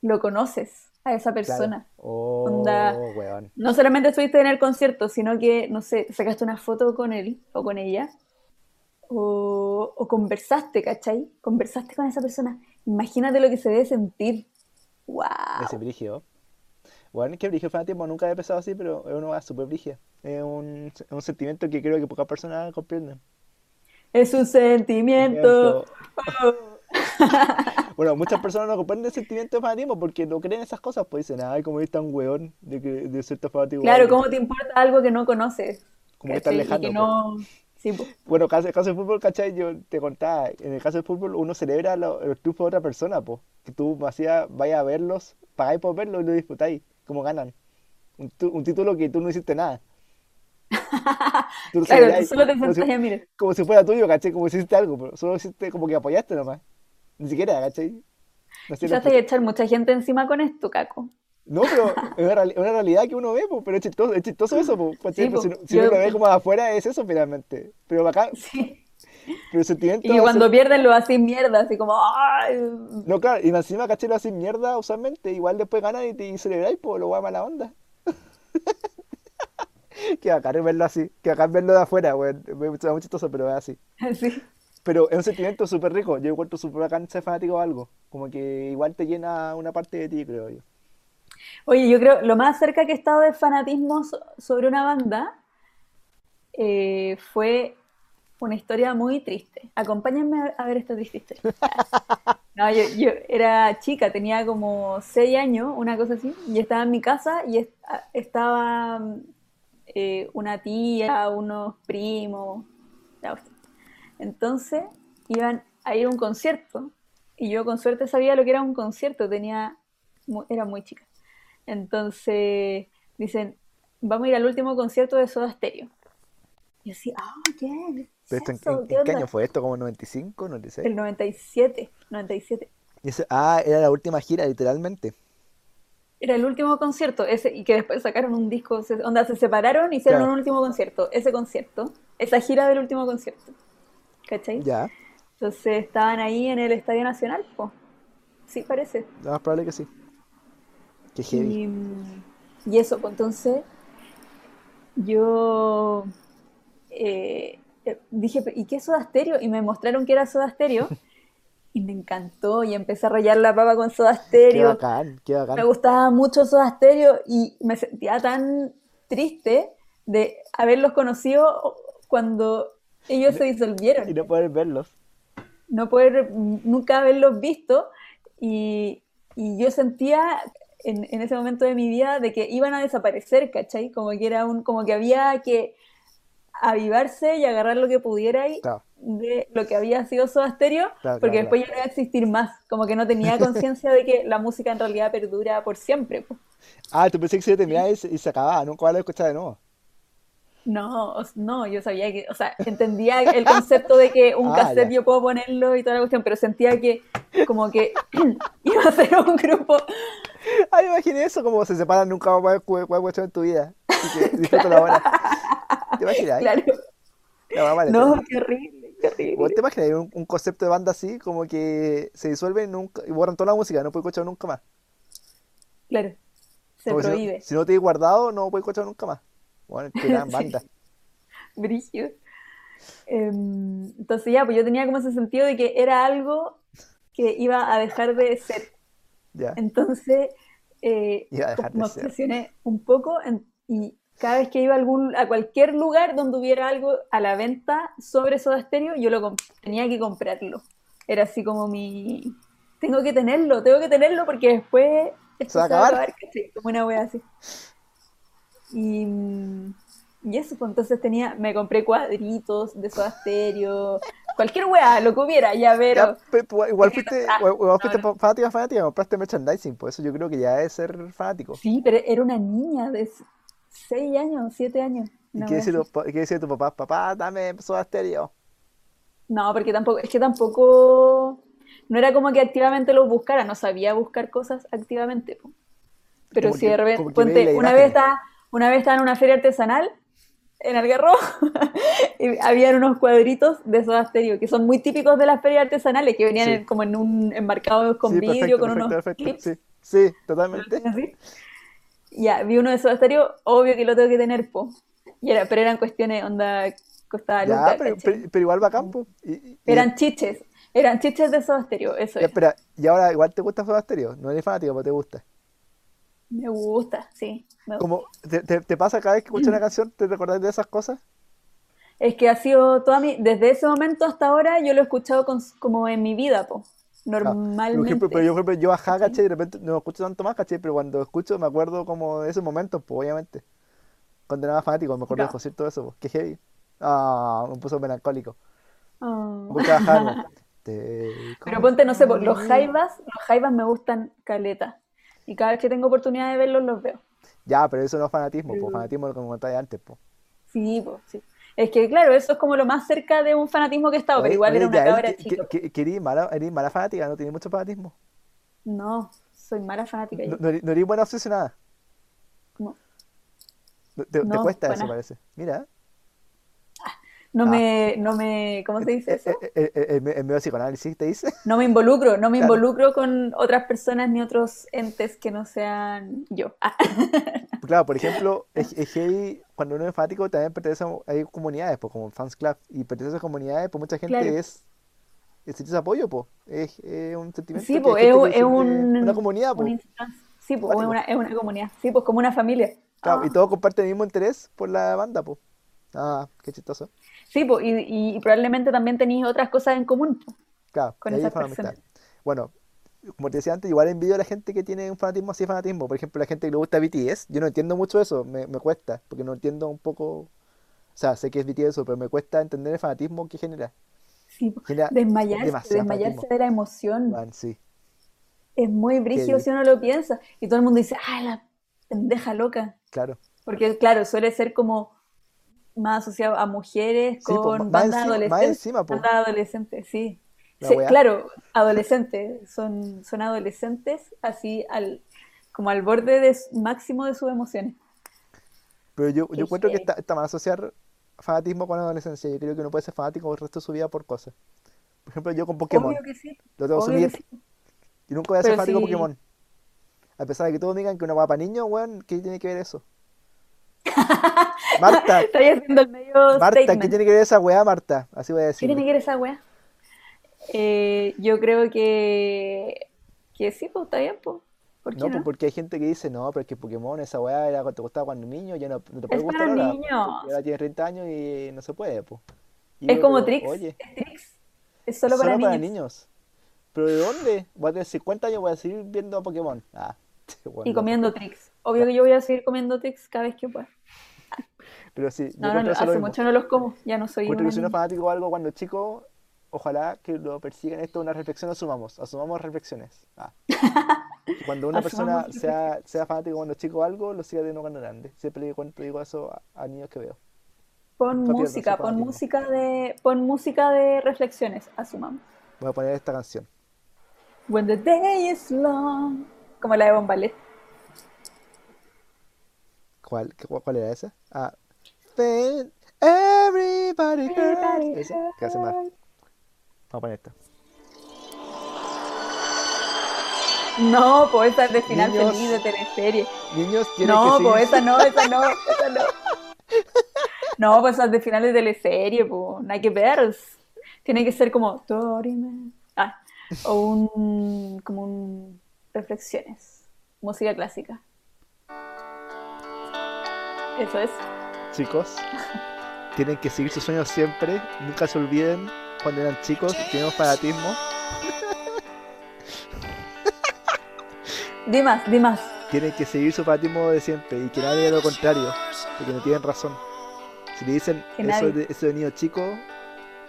lo conoces a esa Claro. persona. Oh, Onda, weón. no solamente estuviste en el concierto, sino que, no sé, te sacaste una foto con él o con ella, o, o conversaste, ¿cachai? Conversaste con esa persona. Imagínate lo que se debe sentir. ¡Wow! Debe ser brígido. Bueno, es que brígido el fanatismo nunca he pensado así, pero es una súper brígida. Es un, un sentimiento que creo que pocas personas comprenden. Es un sentimiento. Sentimiento. [laughs] Bueno, muchas personas no comprenden el sentimiento de fanatismo porque no creen esas cosas, pues dicen, ay, como eres tan weón de, que, de ser tan fanático. Claro, algo". ¿cómo te importa algo que no conoces? Como que estás lejano, que pues. Sí, po. Bueno, caso, caso de fútbol, ¿cachai? Yo te contaba, en el caso del fútbol uno celebra lo- los triunfos de otra persona, pues. Que tú vacía, vayas a verlos, pagáis por verlos y lo disfrutáis, como ganan. Un, tu- un título que tú no hiciste nada. [laughs] Tú Claro, solo te como si, sentás mira. como si fuera tuyo, ¿cachai? Como si hiciste algo, pero solo hiciste como que apoyaste nomás. Ni siquiera, ¿cachai? No sé, Quizás te hay que echar mucha gente encima con esto, Caco. no, pero [laughs] es una, es una realidad que uno ve, pues, pero es chistoso, es chistoso eso, pues, ¿cachai? Sí, si, si yo- uno lo ve como de afuera, es eso finalmente. Pero acá, [laughs] Sí. pero el sentimiento Y va a cuando pierden lo hacen mierda, así como... ¡ay! No, claro, y encima, ¿cachai? Lo hacen mierda usualmente, igual después ganan y te y celebráis, pues, lo guay mala onda. [laughs] Que bacán verlo así, que bacán verlo de afuera. Me gusta muy chistoso, pero es así. Sí. Pero es un sentimiento súper rico. Yo encuentro súper bacán ser fanático de algo. Como que igual te llena una parte de ti, creo yo. Oye, yo creo lo más cerca que he estado de fanatismo so- sobre una banda eh, fue una historia muy triste. Acompáñenme a, ver esta triste historia. [laughs] No, yo, yo era chica, tenía como seis años, una cosa así, y estaba en mi casa y est- estaba eh, una tía, unos primos, la hostia. Entonces iban a ir a un concierto y yo con suerte sabía lo que era un concierto, tenía, era muy chica. Entonces dicen, vamos a ir al último concierto de Soda Stereo. Y así, ah, ¿qué? ¿Qué ¿Pero es esto en, eso? en- ¿Qué en qué onda? año fue esto? ¿Como 95, 96? El 97, 97. Y ese- ah, era la última gira, literalmente. Era el último concierto, ese, y que después sacaron un disco, se, onda, se separaron y hicieron Claro. un último concierto, ese concierto, esa gira del último concierto. ¿Cachai? Ya, Entonces estaban ahí en el Estadio Nacional, po. Sí, parece. lo más probable que sí. Qué heavy. Y, y eso, pues entonces yo eh, dije, ¿y qué es Soda Stereo? Y me mostraron que era Soda Stereo [laughs] y me encantó y empecé a rayar la papa con Soda Qué Stereo. bacán, qué Me bacán. gustaba mucho Soda Stereo y me sentía tan triste de haberlos conocido cuando ellos se Y disolvieron no poder verlos. no poder nunca haberlos visto y, y yo sentía en, en ese momento de mi vida de que iban a desaparecer, ¿cachai? Como que era un, como que había que avivarse y agarrar lo que pudiera ahí Claro, de lo que había sido Soda Stereo, claro, porque claro, después ya no iba a existir más, como que no tenía [laughs] conciencia de que la música en realidad perdura por siempre. po. Ah, tú pensé que se terminaba y se, y se acababa, nunca vas a escuchar de nuevo. No, no, yo sabía que, o sea, entendía el concepto de que un Ah, cassette ya. yo puedo ponerlo y toda la cuestión, pero sentía que como que [clears throat] iba a ser un grupo Ay, imaginé eso, como se separan, nunca vas a poder escuchar en tu vida. Así que [laughs] disfruta la hora. ¿Te imaginas? Claro. La mamá le No, qué horrible, qué ¿Vos horrible. te imaginas un, un concepto de banda así, como que se disuelve y nunca, y borran toda la música, no puedes escuchar nunca más? Claro, se Como si no, prohíbe. si no te has guardado, no puedes escuchar nunca más. Bueno, [laughs] qué gran Sí, banda. brígido. Em, entonces ya, pues yo tenía como ese sentido de que era algo que iba a dejar de ser. Ya. Entonces, eh, Iba a dejar me ser. obsesioné un poco en- y cada vez que iba a, algún, a cualquier lugar donde hubiera algo a la venta sobre Soda Stereo, yo lo tenía que comprarlo. Era así como mi... Tengo que tenerlo, tengo que tenerlo porque después ¿Se va a acabar? acabar. Como una wea así. Y, mm, y eso, pues entonces tenía, me compré cuadritos de Soda Stereo, cualquier wea, lo que hubiera, Ya, llavero. pe- pe- igual fuiste, [laughs] Ah, igual igual no, fuiste no. fanática, fanática, compraste merchandising, por eso yo creo que ya es ser fanático. Sí, pero era una niña de 6 años, 7 años. ¿Y una qué dice, así. tu, papá? Papá, dame Soda Stereo. No, porque tampoco, es que tampoco, no era como que activamente lo buscara, no sabía buscar cosas activamente. po. Pero Como si de repente, una vez estaba, una vez estaba en una feria artesanal en Algarrobo [laughs] y habían unos cuadritos de Soda Stereo que son muy típicos de las ferias artesanales que venían Sí. en- como en un enmarcados con Sí, vidrio, con perfecto, unos perfecto. clips. Sí, sí, totalmente. Ya, vi uno de Soda Stereo, obvio que lo tengo que tener, po. Y era, pero eran cuestiones, onda, costaba Ya, lucas, pero, pero, pero igual va a campo. Y- y- Eran chiches, eran chiches de Soda Stereo, eso ya, es. espera, y ahora igual te gusta Soda Stereo. No eres fanático, pero te gusta. Me gusta, sí, me gusta. Como, ¿te, te, te pasa cada vez que escuchas una canción, te recordás de esas cosas? Es que ha sido toda mi, desde ese momento hasta ahora yo lo he escuchado con- como en mi vida, po, Ah, por ejemplo, normalmente. pero yo, por ejemplo, yo. ¿cachai? Y de repente no escucho tanto más, ¿cachai? Pero cuando escucho me acuerdo como de esos momentos, pues obviamente. Cuando era más fanático, me acuerdo concierto de eso, pues. Qué heavy. Ah, me puso melancólico. Ah. Me. [laughs] Te Pero ponte, no sé, los jaivas, los jaivas me gustan caleta. Y cada vez que tengo oportunidad de verlos, los veo. Ya, pero eso no es fanatismo, pues Pero- fanatismo es lo que me antes, pues. Sí, po, sí. Es que claro, eso es como lo más cerca de un fanatismo que he estado, pero igual oye, era una cabra chica. que- que eres mala, eres mala fanática, no tienes mucho fanatismo. No, soy mala fanática. No, no eres, no eres buena obsesionada. No, No, Te, te no, cuesta buena. eso, parece. Mira. No Ah. me, no me, ¿cómo se dice Eh, eso? eh, eh, eh, El medio psicoanálisis te dice. No me involucro, no me Claro. involucro con otras personas ni otros entes que no sean yo. Ah, Claro, por ejemplo, [laughs] es, es heavy, cuando uno es fanático también pertenece a hay comunidades, pues, como fans club, y pertenece a esas comunidades, pues mucha gente Claro. es, ese apoyo, pues, es, es un sentimiento Sí, que pues es, un- que es un, una comunidad, una pues, instancia. Sí, pues es una, es una comunidad. Sí, pues como una familia. claro, y Ah. todos comparten el mismo interés por la banda, pues. Ah, qué chistoso. Sí, pues, y, y- probablemente también tenéis otras cosas en común. Claro, Con esas personas. Bueno, como te decía antes, igual envidio a la gente que tiene un fanatismo así de fanatismo. Por ejemplo, la gente que le gusta BTS, yo no entiendo mucho eso, me, me cuesta, porque no entiendo un poco, o sea, sé que es BTS pero me cuesta entender el fanatismo que genera. Sí, Genera desmayarse, desmayarse de la emoción. Man, sí. Es muy brígido si uno lo piensa. Y todo el mundo dice, ¡ay, la pendeja loca! Claro. Porque, claro, suele ser como más asociado a mujeres Sí, pues, con más bandas adolescentes. encima, pues, Bandas adolescentes, sí. claro, adolescentes. Son, son adolescentes así al, como al borde de, máximo de sus emociones. Pero yo, yo encuentro que está, está mal asociar fanatismo con adolescencia. Yo creo que uno puede ser fanático el resto de su vida por cosas. Por ejemplo, yo con Pokémon, Obvio que sí. lo tengo asumir. sí. Yo nunca voy a ser fanático de. Pokémon. A pesar de que todos digan que una guapa niño, weón, ¿qué tiene que ver eso? [laughs] Marta, Estoy haciendo el medio Marta, ¿qué statement. tiene que ver esa weá, Marta? Así voy a ¿Qué tiene que ver esa wea? Eh, yo creo que, que sí, pues está bien, pues. ¿Por qué No, pues no? porque hay gente que dice, no, pero es que Pokémon, esa weá era, te gustaba cuando niño, ya no, no te puede Es gustar para ahora. niños. ahora tienes 30 años y no se puede, pues. Es yo, como pero, Trix. oye, Es Trix. Es solo solo para para niños. niños. ¿Pero de dónde? Voy a tener 50 años, voy a seguir viendo Pokémon. Ah, [laughs] weón, Y comiendo Trix. Obvio que yo voy a seguir comiendo Trix cada vez que pueda. Pero sí, No, no, no, hace mismo. mucho no los como. Ya no soy una que uno es niña. fanático de algo cuando chico, ojalá que lo persigan esto, una reflexión asumamos, asumamos reflexiones. Ah. Cuando una [laughs] persona sea, sea fanático cuando chico de algo, lo siga teniendo cuando grande. Siempre cuento, digo eso a, a niños que veo. Pon música, pon música de, pon música de reflexiones, asumamos. Voy a poner esta canción. When the day is long. Como la de Bombalet. ¿Cuál, cuál era esa? Ah. When everybody hurts. Everybody Esa, que hace más. Vamos a poner esta. No, pues esa es de final Niños, feliz de teleserie. niños tienen que No, seguir pues esa no, esa no, esa [laughs] no. No, pues esas de final de teleserie, pues, nada que ver. Tiene que ser como Dorime. Ah, o un como un reflexiones. Música clásica. Eso es. Chicos, tienen que seguir sus sueños siempre. Nunca se olviden cuando eran chicos teníamos fanatismo. [laughs] Di más, di más. Tienen que seguir su fanatismo de siempre y que nadie diga lo contrario, porque no tienen razón. Si le dicen Que eso nadie. de, eso de niño chico,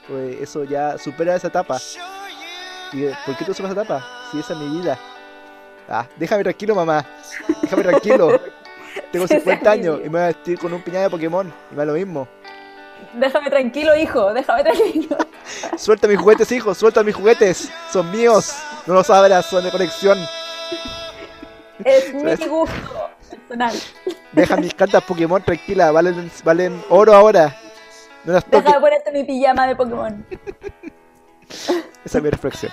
pues eso ya supera esa etapa. Y, ¿Por qué tú superas esa etapa? Si esa es mi vida. Ah, déjame tranquilo, mamá. Déjame tranquilo. [laughs] Tengo [laughs] Sí, esa 50 es mi años y me voy a vestir con un piñado de Pokémon. Y me da lo mismo. Déjame tranquilo, hijo, déjame tranquilo. [laughs] Suelta mis juguetes, hijo, suelta mis juguetes. Son míos. No los abras, son de colección. Es [laughs] mi gusto personal. Deja mis cartas Pokémon tranquila, valen, valen oro ahora. No las Deja de ponerte mi pijama de Pokémon. Esa es mi reflexión.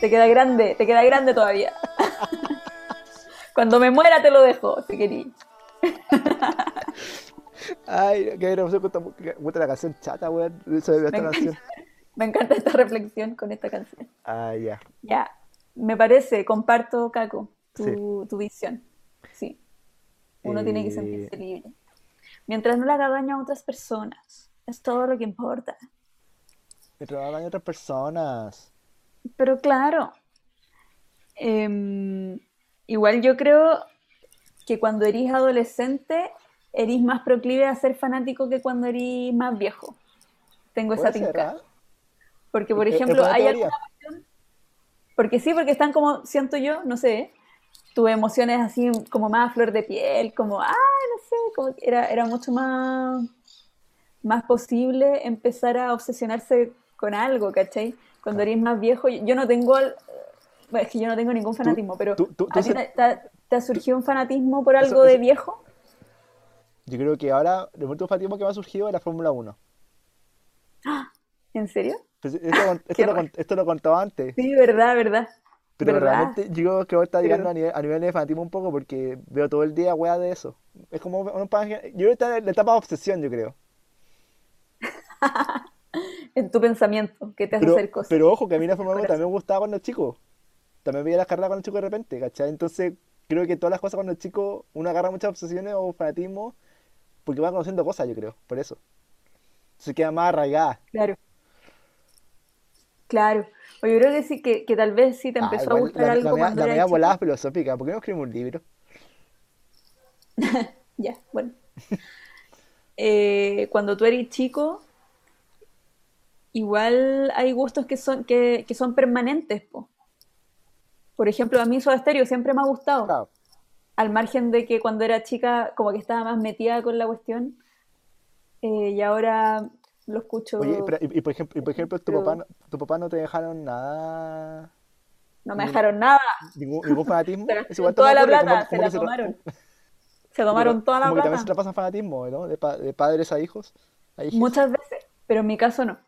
Te queda grande, te queda grande todavía. Cuando me muera te lo dejo, si querí. Ay, no sé cuánta cuánta la canción chata, weón. Me canción. encanta, me encanta esta reflexión con esta canción. Ah, ya. Ya, me parece, comparto, Caco, tu, tu visión. Sí, uno tiene que Eh, sentirse libre. Mientras no le haga daño a otras personas, es todo lo que importa. Me trabajan otras personas. Pero claro, em, igual yo creo que cuando eres adolescente, eres más proclive a ser fanático que cuando eres más viejo. Tengo esa ser, tinca. ¿ah? Porque, por ejemplo, hay teoría. alguna cuestión. Porque sí, porque están como, siento yo, no sé, tus emociones así como más a flor de piel, como, ah, no sé, como que era, era mucho más, más posible empezar a obsesionarse con algo, ¿cachai? Cuando eres más viejo, yo yo no tengo, al- bueno, es que yo no tengo ningún fanatismo, pero tú- tú- tú ¿a ti se- te, te- surgido un fanatismo por Eso- algo de viejo? Yo creo que ahora el último fanatismo que me ha surgido es la Fórmula 1. [gasps] ¿En serio? Pues esto, lo, [laughs] esto lo contaba antes. Sí, verdad, verdad. Pero ¿Verdad? realmente yo creo que ahora está Pero- llegando a nivel, a nivel de fanatismo un poco porque veo todo el día weá de eso. Es como un Yo creo que está en la etapa de obsesión, yo creo. [laughs] En tu pensamiento, que te hace Pero, hacer cosas. pero ojo, que a mí la Fórmula 1 Corazón. también me gustaba cuando chico. También veía las carreras cuando chico de repente, ¿cachai? Entonces creo que todas las cosas cuando chico uno agarra muchas obsesiones o fanatismo porque va conociendo cosas, yo creo, por eso. Se queda más arraigada. Claro. Claro. O yo creo que sí, que, que tal vez sí te Ah, empezó a gustar la, la algo cuando la eras media chico. volada filosófica, ¿por qué no escribimos un libro? [laughs] Ya, bueno. [laughs] Eh, cuando tú eres chico, igual hay gustos que son, que, que son permanentes, po. Por ejemplo, a mí Soda Stereo siempre me ha gustado. Claro. al margen de que cuando era chica como que estaba más metida con la cuestión eh, y ahora lo escucho, Oye, pero- y, y por ejemplo, y por ejemplo tu papá, no- tu papá no te dejaron nada, no me dejaron nada, ningún, ningún se fanatismo. Gastaron igual toda la como, plata, se como la se, tra- tomaron, como, [laughs] se como que, tomaron toda la como que también se plata, traspasan fanatismo, ¿no? De, pa- de padres a hijos, a hijes. muchas veces, pero en mi caso no.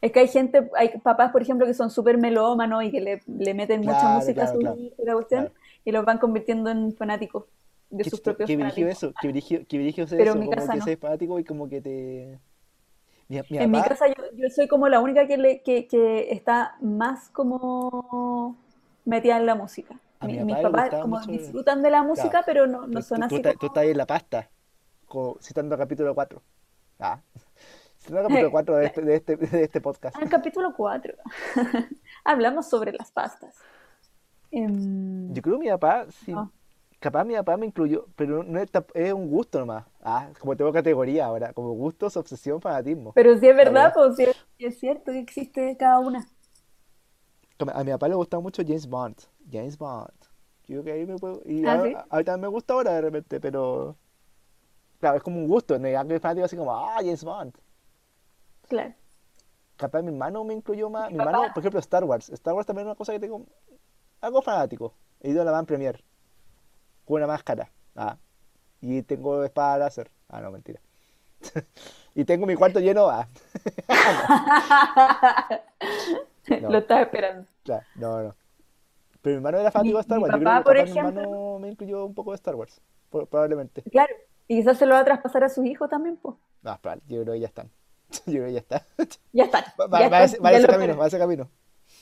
Es que hay gente, hay papás, por ejemplo, que son súper melómanos y que le, le meten mucha Claro, música a sus claro, cuestión, y los van convirtiendo en fanáticos de sus propios qué eso, qué qué Pero en mi casa que no. seas fanático y como que te... Mi, mi En mi papá, casa yo, yo soy como la única que, le, que, que está más como metida en la música. a mi Mi- mis papá papás como mucho... disfrutan de la Claro, música, pero no, no tú, son tú, tú así estás, tú estás como... ahí en la pasta, co- citando el capítulo 4. Ah, citando el capítulo 4 de este, de este, de este podcast. Ah, el capítulo 4. [laughs] Hablamos sobre las pastas. Em, Yo creo que mi papá, sí, ah, capaz mi papá me incluyó, pero no es, un gusto nomás. Ah, como tengo categoría ahora, como gustos, obsesión, fanatismo. pero si es verdad, pues sí es, sí cierto que existe cada una. A mi papá le gustaba mucho James Bond. James Bond. Yo creo que ahí me puedo... Y Ah, a- sí, ahorita me gusta ahora de repente, pero... Claro, es como un gusto, no es fanático así como, ah, James Bond. Claro. Capaz mi hermano me incluyó más. Mi Mi hermano, papá, por ejemplo, Star Wars. Star Wars también es una cosa que tengo algo fanático. He ido a la Van Premier con una máscara. Ah, y tengo espada láser. Ah, no, mentira. [laughs] Y tengo mi cuarto lleno. Ah, [laughs] lo estaba esperando. claro, no, no. Pero mi hermano era fanático de Star mi Wars. Yo creo papá, que por capaz mi hermano me incluyó un poco de Star Wars. Probablemente. claro, y quizás se lo va a traspasar a sus hijos también, pues. No, espera, yo creo que ya están. [laughs] Yo creo que ya está. [laughs] Ya están, Va, ya va están, ese, va ese camino, perdimos. va ese camino.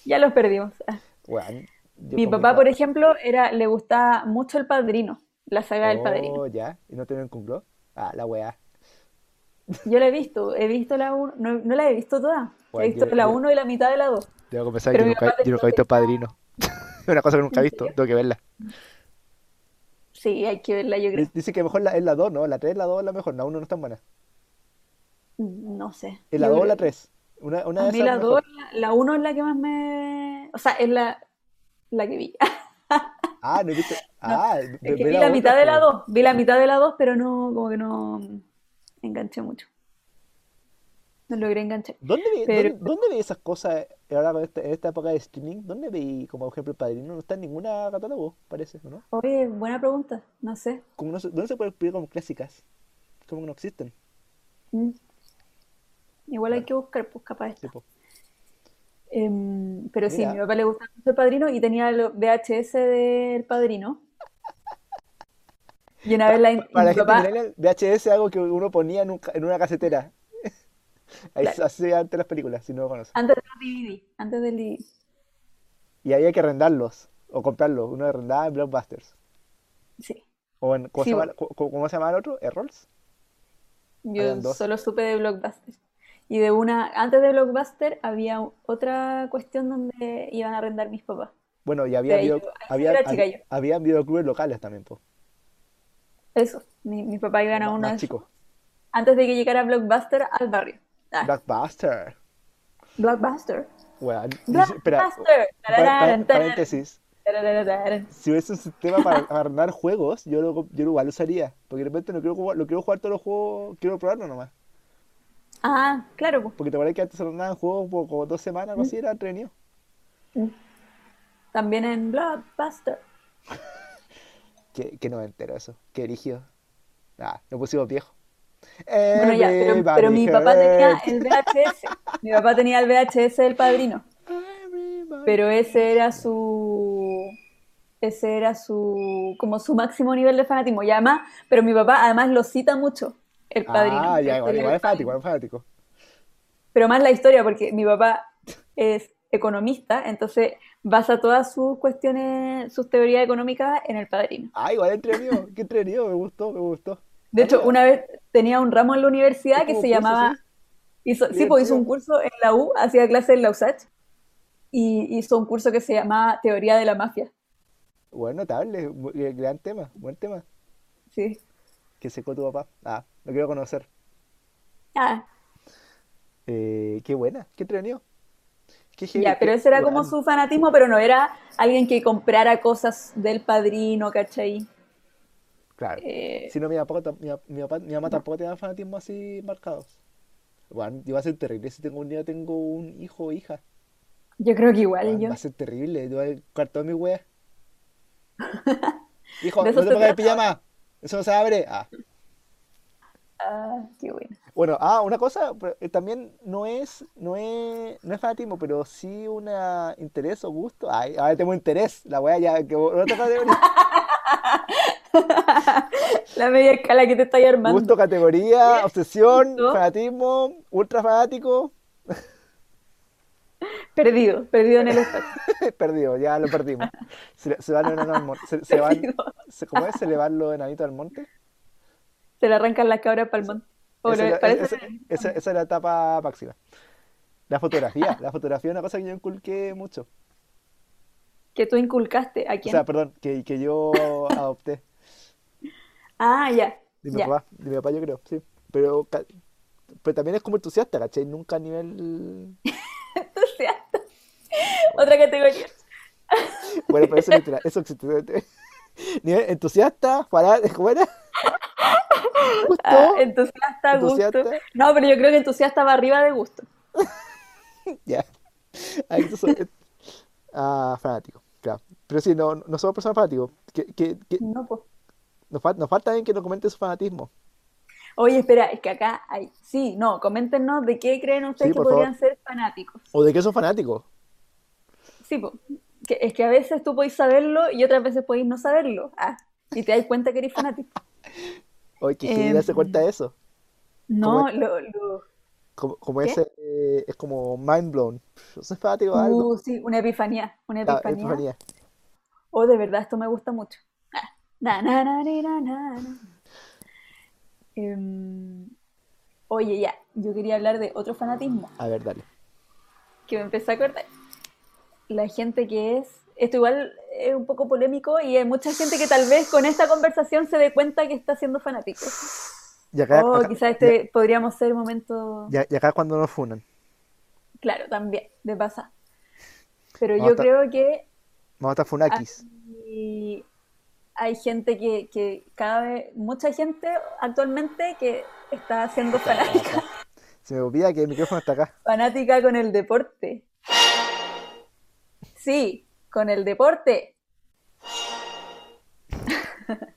Ya los perdimos. Ah. Bueno, yo Mi papá, por ejemplo, era, le gustaba mucho El Padrino, la saga del Padrino. Oh, ya. ¿Y no te ven con Ah, la weá. Yo la he visto, he visto la 1, no, no la he visto toda. He Bueno, visto yo, la yo 1 y la mitad de la 2. Debo confesar Pero que mi nunca, yo nunca he visto El Padrino. Es [laughs] una cosa que nunca he ¿En visto, tengo que verla. Sí, hay que verla, yo creo. Dice que mejor la, es la 2, ¿no? La 3, la 2 es la mejor, la 1 no es tan buena. No sé, ¿Es la yo 2 o la creo. 3? Una, una A de mí esas es la mejor. 2, la, la 1 es la que más me... O sea, es la, la que vi. Ah, no he visto. [laughs] No, Ah, es que vi la la otra, mitad de la pues. 2, vi la mitad de la 2, pero no, como que no enganché mucho. No logré enganchar. ¿Dónde Pero, dónde, dónde ve esas cosas ahora esta- en esta época de streaming? ¿Dónde ve, como por ejemplo, El Padrino? No está en ninguna catálogo, parece, ¿o ¿no? oye, buena pregunta, no sé. Como no se- ¿Dónde se puede explicar como clásicas? Como que no existen. Mm, Igual hay que buscar, pues capaz sí. Em, pero sí, a mi papá le gustaba mucho El Padrino y tenía los VHS del Padrino. Y una vez la, para la gente millennial, VHS es algo que uno ponía en, un ca- en una casetera. [laughs] Ahí claro, se hacía antes las películas, si no lo conoces. antes de los DVD, antes del DVD. Y había que arrendarlos o comprarlos. Uno arrendaba en Blockbusters. Sí, O en, ¿cómo se llama, cómo se llama el otro? ¿Errols? Yo solo supe de Blockbuster. Y de una, antes de Blockbuster había otra cuestión donde iban a arrendar mis papás. Bueno, y había, video, yo, había, había, yo. habían videoclubes locales también, po. Eso, mi, mi papá iban a uno chicos. Antes de que llegara Blockbuster al barrio. Ah, Blockbuster. Blockbuster. Bueno, espera, paréntesis. Si hubiese un sistema para [laughs] arrendar juegos, yo lo, yo lo igual lo usaría. Porque de repente no quiero jugar, lo quiero jugar todos los juegos, quiero probarlo nomás. Ah, claro, pues. Porque te acuerdas que antes se arrendaban juegos por como dos semanas, algo Mm, así, era entretenido. mm. También en Blockbuster. [laughs] Que, que no me entero eso. Qué brígido. Ah, nos pusimos viejos. Bueno, ya, pero, pero mi papá tenía el VHS. Mi papá tenía el VHS del padrino. Pero ese era su. Ese era su. como su máximo nivel de fanatismo. Y además, pero mi papá además lo cita mucho, el padrino, Ah, ya, igual, igual es fanático, igual es fanático. Pero más la historia, porque mi papá es economista, entonces basa todas sus cuestiones, sus teorías económicas en el padrino. Ah, igual entretenido, [laughs] qué entretenido, me gustó, me gustó. De Ah, hecho, una vez tenía un ramo en la universidad que se curso, llamaba, sí. hizo, sí, pues hizo un curso en la U, hacía clases en la USACH, y hizo un curso que se llamaba Teoría de la Mafia. Bueno, notable, eh, gran tema, buen tema. Sí. Que secó tu papá. Ah, lo quiero conocer. Ah, Eh, qué buena, qué entretenido. qué Ya, pero ese era como su fanatismo, pero no era alguien que comprara cosas del padrino, ¿cachai? Claro. Eh, Si no, mi papá, mi, pa- mi papá- mi mamá tampoco tenía fanatismo así marcados. Bueno, iba a ser terrible si tengo un día tengo un hijo o hija. yo creo que igual Weón, yo. va a ser terrible. Yo voy a cortar todas mis weas. [laughs] Hijo, De no te pongas el trata. pijama. Eso no se abre. Ah. Ah, qué bueno. Bueno, ah, una cosa, eh, también no es, no es, no es fanatismo, pero sí un interés o gusto. Ay, ahora tengo interés, la wea ya, que otra categoría. [laughs] La media escala que te estáis armando. Gusto, categoría, obsesión, fanatismo, ultra fanático. Perdido, perdido en el espacio. [laughs] Perdido, ya lo perdimos. Se, se van al monte. Se, se van, se- ¿cómo es? Se le van los enanitos al monte. Se le arrancan las cabras para el monte. O Esa, la- esa- esa- esa es la etapa máxima. La fotografía, la fotografía es una cosa que yo inculqué mucho. que tú inculcaste a O quién. sea, perdón, que, que yo adopté. ah, ya. De mi ya. papá, de mi papá yo creo, sí. Pero, pero también es como entusiasta, ¿cachai? Nunca a nivel... Entusiasta. [laughs] Otra categoría. Bueno, pero eso es literal, eso existe. [laughs] Nivel entusiasta, para... Justo, [laughs] Ah, entusiasta, gusto. entusiasta. No, pero yo creo que entusiasta va arriba de gusto. Ya. Ah, fanático, claro. Pero sí, no, no somos personas fanáticos. Que- No, pues. nos, fal- nos falta alguien que nos comente su fanatismo. Oye, espera, es que acá hay. Sí, no, coméntenos de qué creen ustedes Sí, que podrían favor. ser fanáticos. ¿O de qué son fanáticos? Sí, po. Que, es que a veces tú podéis saberlo y otras veces podéis no saberlo. Ah, y te das cuenta que eres fanático. [laughs] Oye, que Em, quiere darse cuenta de eso. No, lo, lo- Como, ese, eh, es como mind blown. Yo soy fanático de algo. Uh, sí, una epifanía, una Ah, epifanía. epifanía. Oh, de verdad, esto me gusta mucho. Ah, na, na, na, ni, na, na, na. Em, oye, ya, yo quería hablar de otro fanatismo A ver, dale. que me empecé a acordar. La gente que es, esto igual es un poco polémico y hay mucha gente que tal vez con esta conversación se dé cuenta que está siendo fanático. Y acá, Oh, acá- quizás este podríamos ser momento, y, acá es cuando nos funan. claro, también, de pasar. Pero Vamos yo creo que Vamos a estar funakis. Y hay gente que, que cada vez, mucha gente actualmente que está siendo fanática, Se me olvida que el micrófono está acá. fanática con el deporte. Sí, con el deporte. [laughs]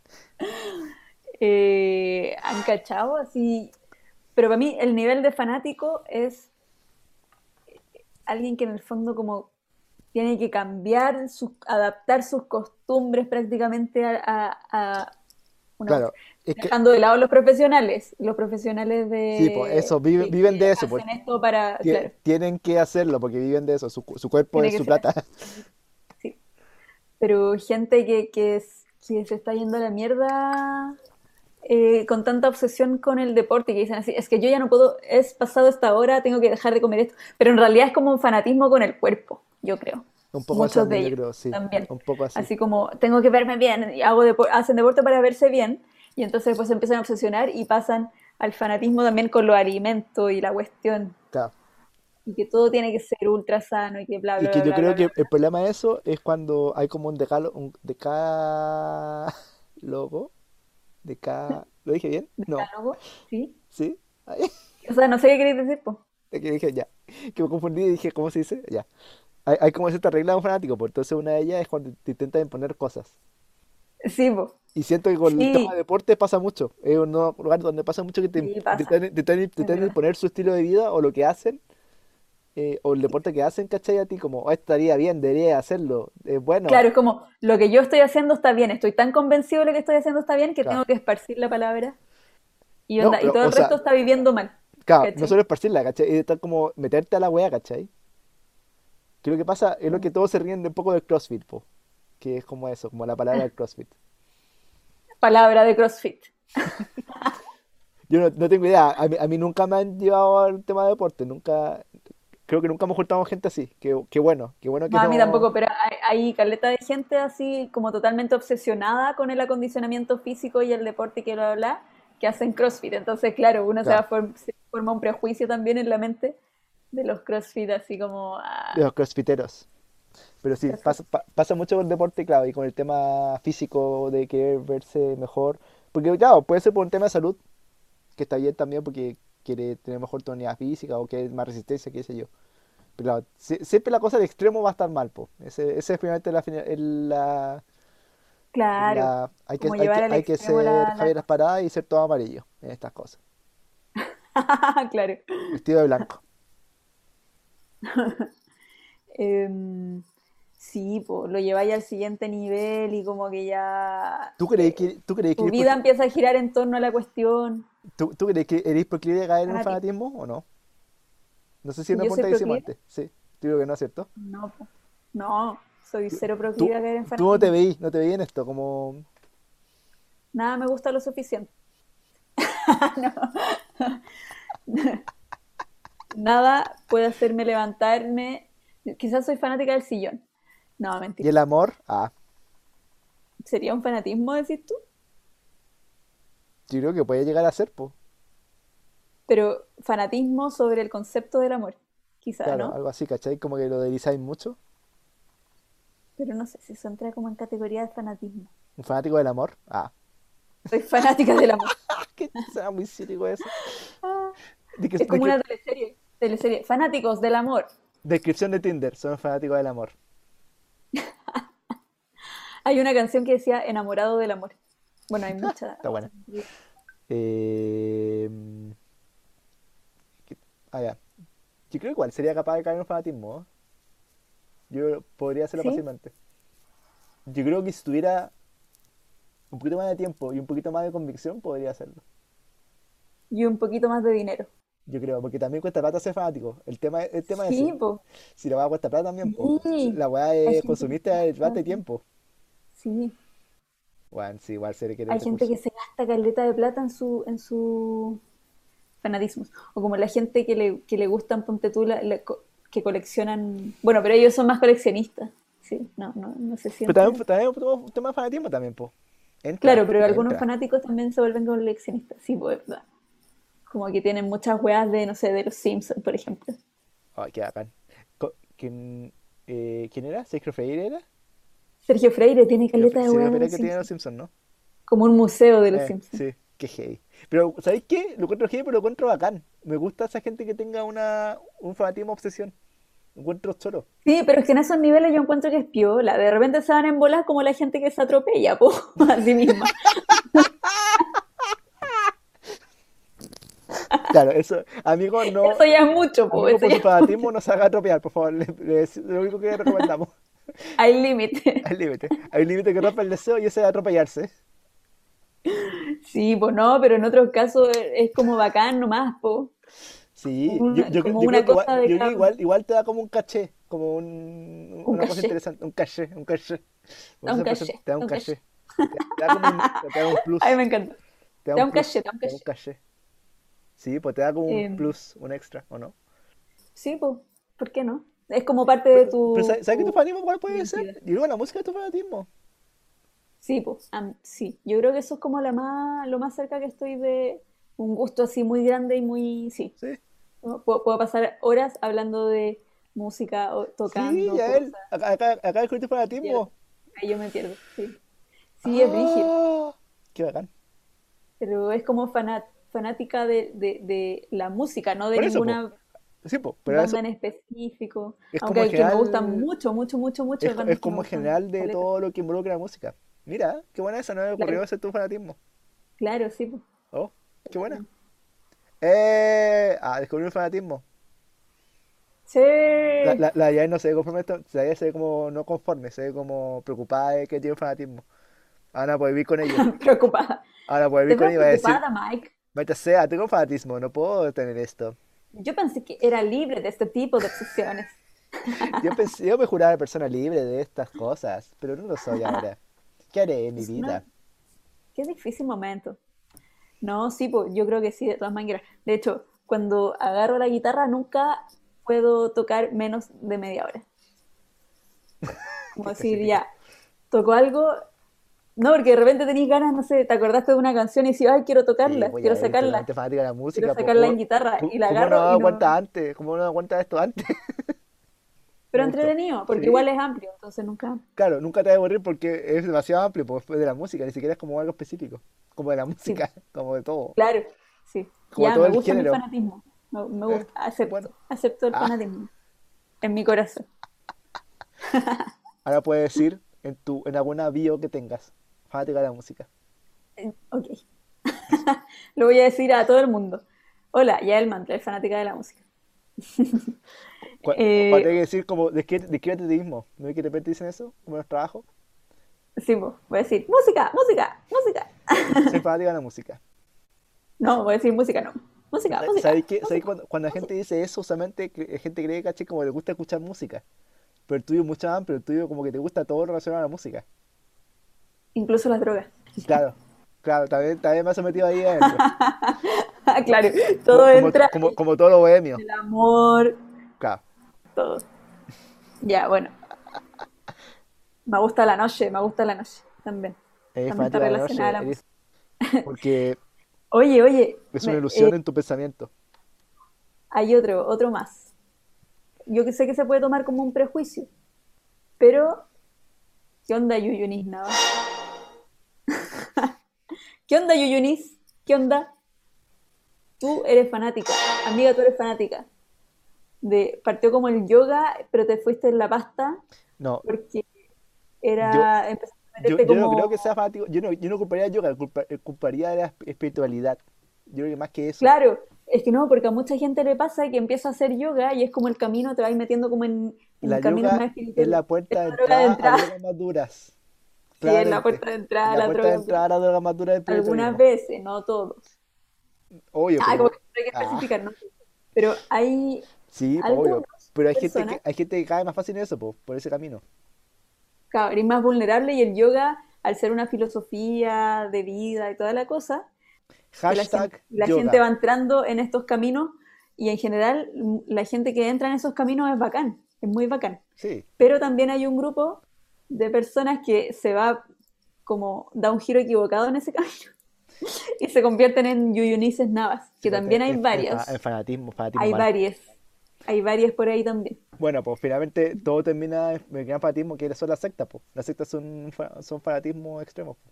Eh, ¿han cachado? Así. Pero para mí el nivel de fanático es alguien que en el fondo como tiene que cambiar, sus, adaptar sus costumbres prácticamente a, a- a una- Claro, es que, Dejando de lado los profesionales, los profesionales de... Sí, pues, eso, viven- que- viven de eso, hacen pues. esto para, ti- claro, tienen que hacerlo porque viven de eso. Su, su cuerpo Tiene es su ser plata. sí. Pero gente que, que, se está yendo a la mierda eh, con tanta obsesión con el deporte, que dicen así, es que yo ya no puedo, es pasado esta hora, tengo que dejar de comer esto. Pero en realidad es como un fanatismo con el cuerpo, yo creo. Un poco así Muchos de también, yo ellos creo, sí. también. Un poco así. Así como tengo que verme bien, y hago depo- hacen deporte para verse bien, y entonces pues se empiezan a obsesionar y pasan al fanatismo también con los alimentos y la cuestión, Claro. y que todo tiene que ser ultra sano y que bla, Y bla, que bla, yo bla, creo bla, que el problema de eso es cuando hay como un decalo, un decálogo, [laughs] deca, ¿lo dije bien? No, Decálogo, ¿sí? ¿sí? Ay, O sea, no sé qué queréis decir, es que dije ya, que me confundí y dije, ¿cómo se dice? Ya. Hay, hay como cierta regla de un fanático, pues entonces una de ellas es cuando te intentan imponer cosas. Sí, pues. Y siento que con el tema de deporte pasa mucho. Es un lugar donde pasa mucho que te, Sí, intentan- verdad. imponer su estilo de vida o lo que hacen, eh, o el deporte que hacen, ¿cachai? A ti como, "Oh, estaría bien, debería hacerlo, es bueno. Claro, es como, lo que yo estoy haciendo está bien, estoy tan convencido de lo que estoy haciendo está bien que Claro. tengo que esparcir la palabra. Y, No, onda, y pero, todo el sea, resto está viviendo mal. Claro, ¿cachai? no solo esparcirla, ¿cachai? Es tal como meterte a la wea, ¿cachai? Que lo que pasa es lo que todos se ríen de un poco del CrossFit, po. Que es como eso, como la palabra del CrossFit. [laughs] Palabra de CrossFit. [laughs] Yo no, no tengo idea, a mí, a mí nunca me han llevado al tema de deporte, nunca, creo que nunca hemos juntado gente así. Qué, qué bueno, qué bueno que No, a mí tampoco, pero hay, hay caleta de gente así como totalmente obsesionada con el acondicionamiento físico y el deporte y que bla, que hacen CrossFit. Entonces, claro, uno se va form- se forma un prejuicio también en la mente de los CrossFit, así como... ah, de los crossfiteros. Pero sí, pasa, pa- pasa mucho con el deporte, claro, y con el tema físico de querer verse mejor. Porque, claro, puede ser por un tema de salud, que está bien también porque quiere tener mejor tonalidad física o que más resistencia, qué sé yo. Pero claro, sie- siempre la cosa del extremo va a estar mal, po. Ese, ese es finalmente la, la, Claro, la- hay que, hay que, hay ser la, Javier. Asparada y ser todo amarillo en estas cosas. [laughs] Claro. Vestido de blanco. [laughs] Em, sí, pues lo lleváis al siguiente nivel y como que ya ¿Tú crees que, tú crees que tu vida empieza a girar en torno a la cuestión. tú, tú crees que eres proclive a caer en un fanatismo o no? No sé si ¿Que una yo pregunta que hicimos antes. Sí, digo que no, ¿cierto? No, soy cero proclive a caer en tú no te fanatismo. veí, no te veí en esto, como... Nada me gusta lo suficiente. [laughs] [laughs] Nada puede hacerme levantarme. Quizás soy fanática del sillón. No, ¿Y mentira. el amor? Ah, ¿Sería un fanatismo, decís tú? yo creo que puede llegar a ser, pues. Pero fanatismo sobre el concepto del amor, quizá, Claro, ¿no? algo así, ¿cachai? Como que lo delizáis mucho. Pero no sé si eso entra como en categoría de fanatismo. Un fanático del amor. Ah, Soy fanática del amor. [laughs] que sea muy cínico eso. [laughs] Ah, que- Es como que- una teleserie. Teleserie. Fanáticos del amor. Descripción de Tinder, son fanáticos del amor. Hay una canción que decía enamorado del amor. Bueno, hay muchas. [laughs] Está buena. Eh... ¿qué- Ah, ya. Yo creo que igual sería capaz de caer en un fanatismo. ¿eh? Yo podría hacerlo ¿Sí? fácilmente. Yo creo que si tuviera un poquito más de tiempo y un poquito más de convicción, podría hacerlo. Y un poquito más de dinero. Yo creo, porque también cuesta plata ser fanático. El tema, el tema es Sí, po. Si la weá cuesta plata también, po. Sí. La weá es consumiste bastante gasta. tiempo. Sí. Bueno, sí, igual se requiere Hay gente que se gasta caleta de plata en su, en su fanatismos. O como la gente que le, que le gustan, ponte tú, la- la co- que coleccionan. Bueno, pero ellos son más coleccionistas. Sí, no, no, no se Pero sienten. también, también un tema de fanatismo también, po. Entra, Claro, pero algunos fanáticos también se vuelven coleccionistas. Sí, pues, verdad. Como que tienen muchas weas de, no sé, de los Simpsons, por ejemplo. Ay, qué bacán. ¿Quién, eh, ¿quién era? ¿Sergio Freire era? Sergio Freire tiene caleta de los que tiene los Simpsons. ¿no? Como un museo de los Eh, Simpsons. sí, qué heavy. Pero, ¿sabéis qué? Lo encuentro heavy, pero lo encuentro bacán. Me gusta esa gente que tenga una, un fanatismo obsesión. Lo encuentro choro. Sí, pero es que en esos niveles yo encuentro que es piola. De repente se van en bolas como la gente que se atropella, po, [laughs] a sí misma. [laughs] Claro, eso, amigo, no, Eso ya es mucho, po. amigo, por ya su fanatismo no se haga atropellar, por favor. Es lo único que recomendamos. [laughs] hay límite. [laughs] Hay límite. Hay límite que rompe el deseo y ese es atropellarse. Sí, pues no, pero en otros casos es como bacán nomás, po. Sí, Una- yo, yo, como yo una creo que igual, cosa de yo igual, igual te da como un caché, como un, Un una cosa caché. interesante, un caché, un caché. Da un caché, Te da un un caché. caché. Te, da como un, te da un plus. [laughs] Ay, me encanta. Te da un plus, caché, te da un te da un caché. caché. Sí, pues te da como un Em. plus, un extra, ¿o no? Sí, pues, ¿por qué no? Es como parte de tu... Pero ¿sabes, sabes que tu tu fanatismo cuál puede ser? creo que la música es tu fanatismo. Sí, pues, sí. Yo creo que eso es como la más, lo más cerca que estoy de un gusto así muy grande y muy... Sí. Sí, ¿no? Puedo, puedo pasar horas hablando de música o sí, tocando ya él. cosas. Acá, acá, acá tu fanatismo. Ahí yo me pierdo, sí. Sí, es brígido. Ah, Qué bacán. Pero es como fana- fanática de, de, de la música, no de Por eso, po. ninguna Sí, pues, pero eso en específico. es Aunque como hay que me general- gustan mucho, mucho, mucho, mucho. es, es como general de todo lo que involucra la música. Mira, qué buena esa, no me ocurrió Claro. ese tu fanatismo. Claro, sí. pues. Oh, qué buena. Eh, ah, descubrí un fanatismo. Sí. La, la, no se ve conforme, esto- la Yael se ve como no conforme, se ve como preocupada de que tiene un fanatismo. Ahora puede vivir con ello. [laughs] Preocupada. Ahora puede ¿Te vivir con ves ello y va a decir, preocupada, Mike? maldita sea, tengo fanatismo, no puedo tener esto. Yo pensé que era libre de este tipo de obsesiones. [laughs] Yo pensé, yo me juraba persona libre de estas cosas, pero no lo soy ahora. ¿Qué haré en mi vida? Qué difícil momento. No, sí, pues yo creo que sí, de todas maneras. De hecho, cuando agarro la guitarra nunca puedo tocar menos de media hora. [laughs] Como decir, ya, toco algo, No, porque de repente tenés ganas, no sé, te acordaste de una canción y decís, ay, quiero tocarla, quiero sacarla, eres fanática de la quiero música, sacarla en ¿cómo, guitarra y la cómo no agarro aguanta no... antes? ¿Cómo no aguanta esto antes? [laughs] Pero entretenido, porque Sí. igual es amplio, entonces nunca... Claro, nunca te vas a aburrir porque es demasiado amplio, pues de la música, ni siquiera es como algo específico, como de la Sí, música, [laughs] como de todo, claro, sí. como Ya, todo me el gusta mi género. fanatismo, me, me Eh, gusta, acepto, bueno, acepto el ah, fanatismo en mi corazón. ahora puedes [laughs] decir en tu, en alguna bio que tengas, fanática de la música. Eh, Ok, [laughs] lo voy a decir a todo el mundo. Hola, ya el mantra, es fanática de la música. [laughs] Cu- Cuando Eh, hay que decir como, descríbete a ti mismo, ¿no es que de repente dicen eso? Como los trabajos, sí, pues, voy a decir música, música, música. [laughs] soy fanática de la música. No, voy a decir música, no. Música, música, ¿Sabéis que, música. cuando, cuando la gente dice eso, usualmente la gente cree, caché, como le gusta escuchar música. Pero el tuyo mucho más amplio, el tuyo como que te gusta todo relacionado a la música. Incluso las drogas. Claro, claro, también, también me has metido ahí adentro. [laughs] Claro, todo como, entra, como, como todo lo bohemio. el amor, Claro. todo. Ya, bueno. Me gusta la noche, me gusta la noche también. Eres También está la relacionada a noche, la música. porque [laughs] Oye, oye, es una ilusión eh, en tu pensamiento. hay otro, otro más. Yo sé que se puede tomar como un prejuicio, pero ¿qué onda Yuyunis Nava? ¿Qué onda Yuyunis? ¿Qué onda? Tú eres fanática, amiga, tú eres fanática. De, partió como el yoga, pero te fuiste en la pasta No, porque yo, era, empezaste a yo, meterte yo no creo que sea fanático, yo no, yo no culparía de yoga, culpa- culparía de la esp- espiritualidad. Yo creo que más que eso. claro, es que no, porque a mucha gente le pasa que empieza a hacer yoga y es como el camino, te va metiendo como en, en La más yoga es espirituales. la Es puerta de la droga de entrada a más duras, Es la claramente. puerta de entrada La la puerta de entrada a la droga más dura del Algunas veces, no todos. Obvio, Ah, como que hay que Ah, especificar, ¿no? Pero hay sí, obvio. Pero hay gente que, hay gente que cae más fácil en eso, po, por ese camino. claro, eres más vulnerable y el yoga, al ser una filosofía de vida y toda la cosa, la Hashtag la gente va entrando en estos caminos y en general la gente que entra en esos caminos es bacán, es muy bacán. Sí, Pero también hay un grupo de personas que se va como da un giro equivocado en ese [laughs] camino y se convierten en yuyunices navas, que también hay varias, en fanatismo, fanatismo hay mal. varias, hay varias por ahí también. Bueno, pues finalmente todo termina en el gran fanatismo que son las sectas, pues. Las sectas son, son fanatismo extremos. po.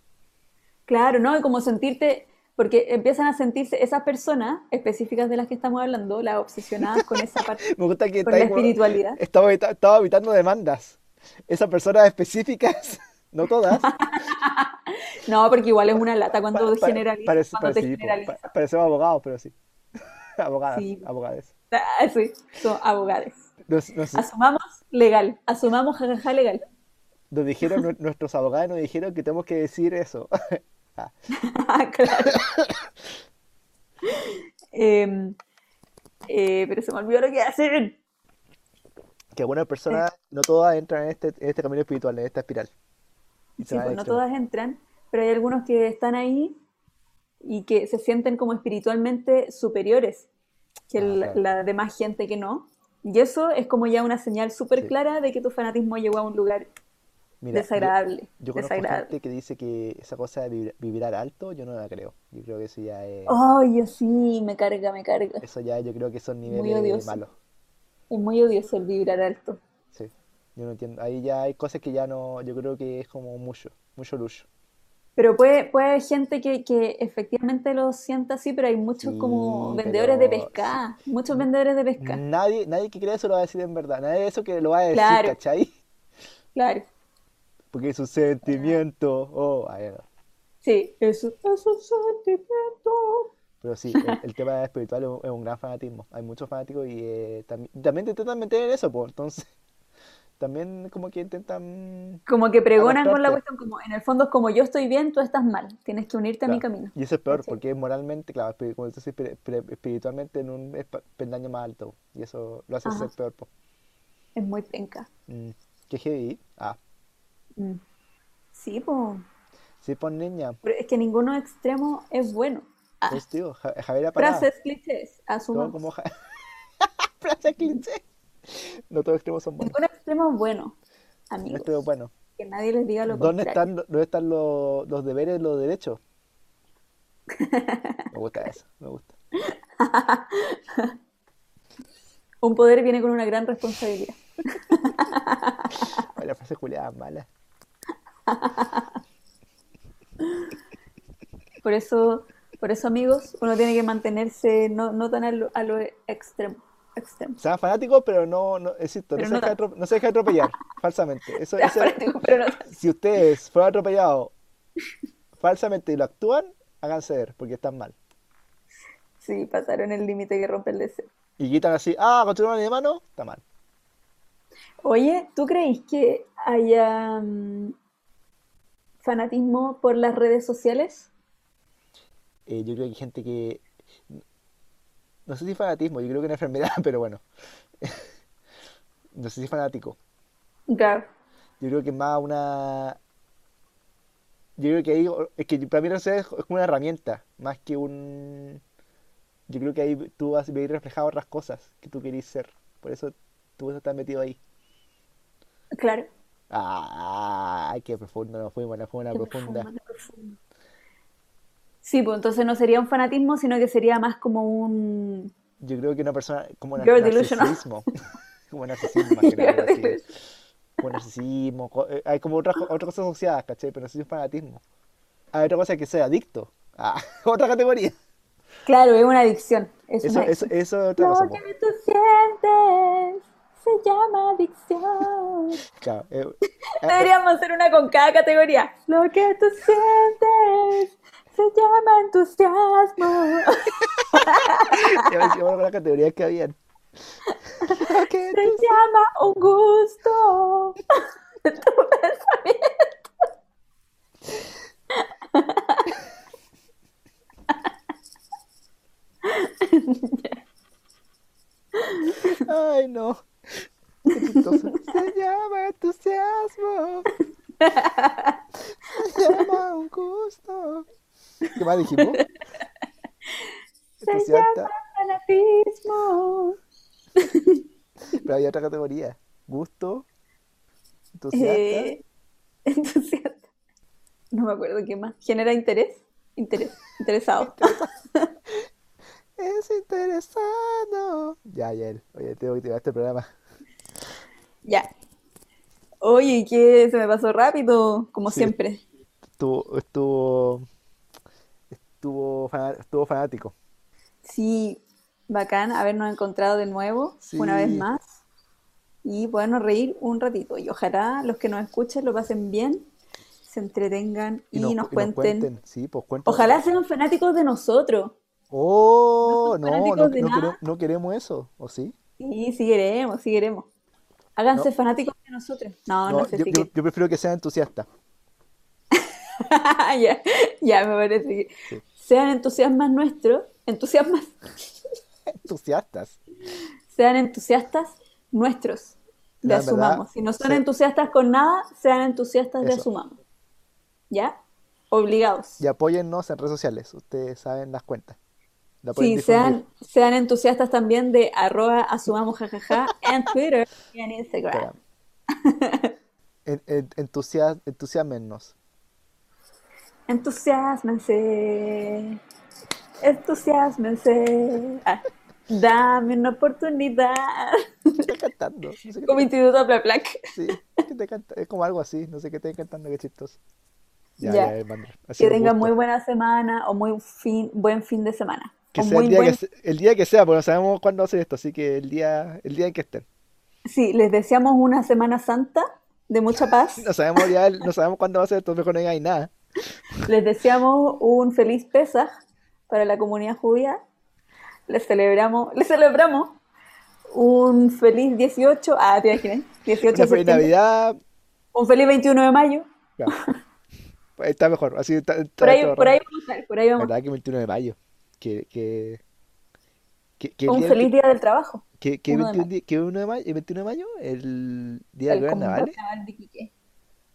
Claro, ¿no? Y como sentirte, porque empiezan a sentirse esas personas específicas de las que estamos hablando, las obsesionadas con esa [laughs] parte, Me gusta que con está la como- espiritualidad. estaba evitando demandas. Esas personas específicas, [laughs] no todas, [laughs] No, porque igual es una lata cuando pa- pa- generaliza, parece, cuando te parece- sí, po, generaliza. pa- parecemos abogados, pero sí. [laughs] Abogadas, Sí, abogadas. ah, sí, son nos- Asumamos legal, asumamos jajaja legal. nos dijeron, nu- nuestros abogados nos dijeron que tenemos que decir eso. Ah, Claro. Em, eh, pero se me olvidó lo que hacen. Que algunas personas, no todas entran en este, en este camino espiritual, en esta espiral. Y Sí, pues no todas entran, pero hay algunos que están ahí y que se sienten como espiritualmente superiores que la demás gente que no. Y eso es como ya una señal súper Sí. clara de que tu fanatismo llegó a un lugar Mira, yo, desagradable. yo conozco desagradable. gente que dice que esa cosa de vibra- vibrar alto, yo no la creo. Yo creo que eso ya es, Ay, sí, me carga, me carga. eso ya yo creo que son niveles malos. Es muy odioso el vibrar alto. Sí, yo no entiendo. Ahí ya hay cosas que ya no, yo creo que es como mucho, mucho lujo. Pero puede, puede haber gente que, que efectivamente lo sienta así, pero hay muchos como vendedores de pesca, muchos vendedores de pesca. nadie, nadie que crea eso lo va a decir en verdad. Nadie de eso que lo va a decir, Claro. ¿cachai? Claro, Porque es un sentimiento. Oh, ay, no. sí, es un sentimiento. Pero sí, el, [laughs] el tema espiritual es un, es un gran fanatismo. Hay muchos fanáticos y eh, también, también te intentan meter en eso, pues. Entonces, [laughs] también como que intentan Como que pregonan con la cuestión, como en el fondo es como yo estoy bien, tú estás mal, tienes que unirte a mi camino. Y eso es peor, ¿Cachai? porque moralmente, claro, como tú dices, espiri- espiri- espiritualmente en un peldaño más alto. Y eso lo hace Ajá, ser peor, pues. es muy penca. Mm, ¿Qué heavy? Ah, Mm. Sí, pues, sí, pues niña. pero es que ninguno extremo es bueno. Ah, Pues tío, Ja- Javier Apagada. frases clichés, como asumamos. Ja- [laughs] frase cliché. No todos extremos son buenos. Ningún extremo es bueno, Un amigos. extremo bueno. que nadie les diga lo ¿Dónde contrario. están, dónde están los, los deberes los derechos? [laughs] Me gusta eso, me gusta. [laughs] Un poder viene con una gran responsabilidad. La frase culiada mala. Por eso, por eso, amigos, uno tiene que mantenerse no, no tan a lo, a lo extremo. extremo. Sean fanáticos, pero no, no, insisto, no se, deja no se deja atropellar [laughs] falsamente. Eso, fanático, pero si ustedes fueron atropellados falsamente y lo actúan, háganse ver, porque están mal. Sí, pasaron el límite que rompe el deseo. Y quitan así, ah, continúan de mano, está mal. Oye, ¿tú crees que haya mm, fanatismo por las redes sociales? Eh, yo creo que hay gente que, no sé si fanatismo, yo creo que es una enfermedad, [laughs] pero bueno. [laughs] No sé si fanático. Claro. Yo creo que es más una... Yo creo que ahí, es que para mí no sé, es como una herramienta, más que un... Yo creo que ahí tú vas a ver reflejado otras cosas que tú querís ser. Por eso tú estás metido ahí. Claro. Ah, qué profundo, nos fuimos, nos fuimos a Qué una profunda. profundo. Sí, pues entonces no sería un fanatismo, sino que sería más como un Yo creo que una persona, como delusional. narcisismo. [laughs] Como narcisismo, así. Como narcisismo, eh, hay como otras, otras cosas asociadas, ¿cachai? Pero si es fanatismo. Hay otra cosa que sea adicto. Ah, [laughs] otra categoría. Claro, es una adicción. Es Eso, una eso, adicción. eso es otra cosa. Lo que tú sientes se llama adicción. [laughs] Claro, eh, Deberíamos hacer una con cada categoría. Lo que tú sientes se llama entusiasmo. [laughs] ya me con las categorías que habían. [laughs] Se entonces- llama un gusto. [laughs] Tu pensamiento. Ay, no. Se llama entusiasmo. Se llama un gusto. ¿Qué más dijimos? [laughs] Se llama fanatismo. [laughs] Pero había otra categoría. Gusto. Entusiasta. Eh, [laughs] entusiasta. No me acuerdo qué más. ¿Genera interés? Interés. Interesado. Es interesado. Ya, ya, él. Oye, tengo que tirar este programa. Ya. Oye, que se me pasó rápido, como Sí. siempre. Estuvo, estuvo, estuvo, estuvo fanático. Sí, bacán habernos encontrado de nuevo, una vez más, y podernos reír un ratito. Y ojalá los que nos escuchen lo pasen bien, se entretengan y, nos, nos y cuenten. Sí, pues cuéntanos. Ojalá sean fanáticos de nosotros. Oh, No no, no, queremos, no queremos eso, ¿o sí? Sí, sí queremos, sí queremos. Háganse fanáticos de nosotros. No, no, sé yo, si yo- prefiero que sean entusiastas. [laughs] ya, ya me parece que Sí. Sean entusiasmas nuestros, entusiasmas, [laughs] Entusiastas. sean entusiastas nuestros de La verdad, Asumamos. Si no son sí. entusiastas con nada, sean entusiastas de. Asumamos. ¿Ya? Obligados. Y apóyennos en redes sociales. Ustedes saben las cuentas. La Sí, sean, sean entusiastas también de arroba asumamos jajaja en Twitter y en Instagram. En- en- entusia- entusiasmennos. Entusiasmense. Entusiasmense. Ah, dame una oportunidad. ¿Qué estás cantando? No sé Como Instituto sí, ¿qué te canta? Es como algo así. No sé qué estoy cantando, qué chistoso. Ya, Ya. ya, Que tengan muy buena semana o muy fin, buen fin de semana. Que sea el día que, buen- se- el día que sea, porque no sabemos cuándo ser esto, así que el día, el día en que estén. Sí, les deseamos una Semana Santa de mucha [laughs] paz. No sabemos ya, no sabemos cuándo va a ser esto, mejor no digáis nada. Les deseamos un feliz Pesaj para la comunidad judía. Les celebramos, les celebramos un feliz 18, ah, te imaginas, 18 Una de feliz. Navidad. Un feliz 21 de mayo. ya. Pues Está mejor, así está, está Por ahí, por ahí vamos por ahí vamos. ¿Verdad que 21 de mayo? Que, que, que, que el Un día feliz día del trabajo. de 21, di- que uno de mayo, el 21 de mayo, el día El de.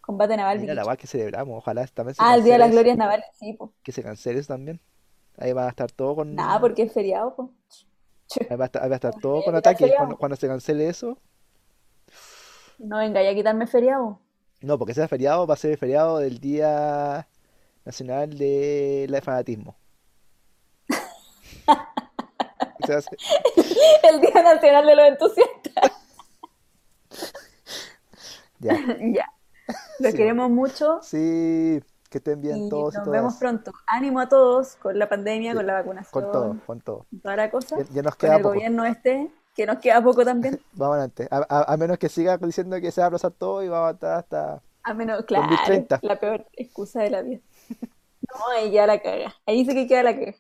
Combate naval de Mira la que celebramos, ojalá también se Ah, el día de las glorias navales, sí, pues. que se cancele eso también. Ahí va a estar todo con, Nada, porque es feriado, pues. ahí va a estar, ahí va a estar [laughs] todo con mira, ataque. feriado. Cuando, cuando se cancele eso, No venga ya quitarme feriado. No, porque ese feriado va a ser el feriado del Día Nacional del Fanatismo. [laughs] Se hace- El Día Nacional de los Entusiastas. [laughs] Ya. Ya. Los queremos mucho sí, que estén bien y todos y nos vemos pronto. Ánimo a todos con la pandemia, Sí, con la con todo, vacunación, con todo. con toda la cosa. Ya, ya nos Con queda el poco. gobierno este, que nos queda poco también. [laughs] Vamos adelante. A, a- a menos que siga diciendo que se va a aplazar todo y vamos a estar hasta A menos, claro, 2030. la peor excusa de la vida. [laughs] No, ahí ya la caga. Ahí sí que queda la caga.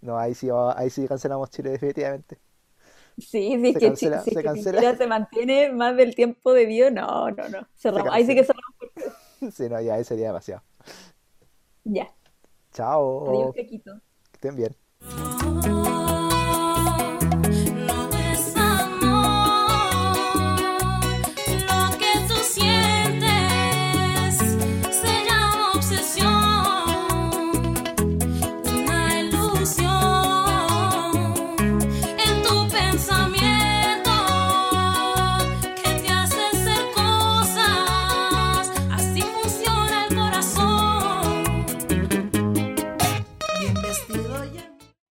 No, ahí sí, ahí sí cancelamos Chile definitivamente. Sí, si es que, cancela, si se cancela. Se mantiene más del tiempo debido, no, no, no. Se Cerramos. Ahí sí que cerramos. [laughs] Sí, no, ya ahí sería demasiado. Ya. Adiós, Chao. Caquito. Que estén bien.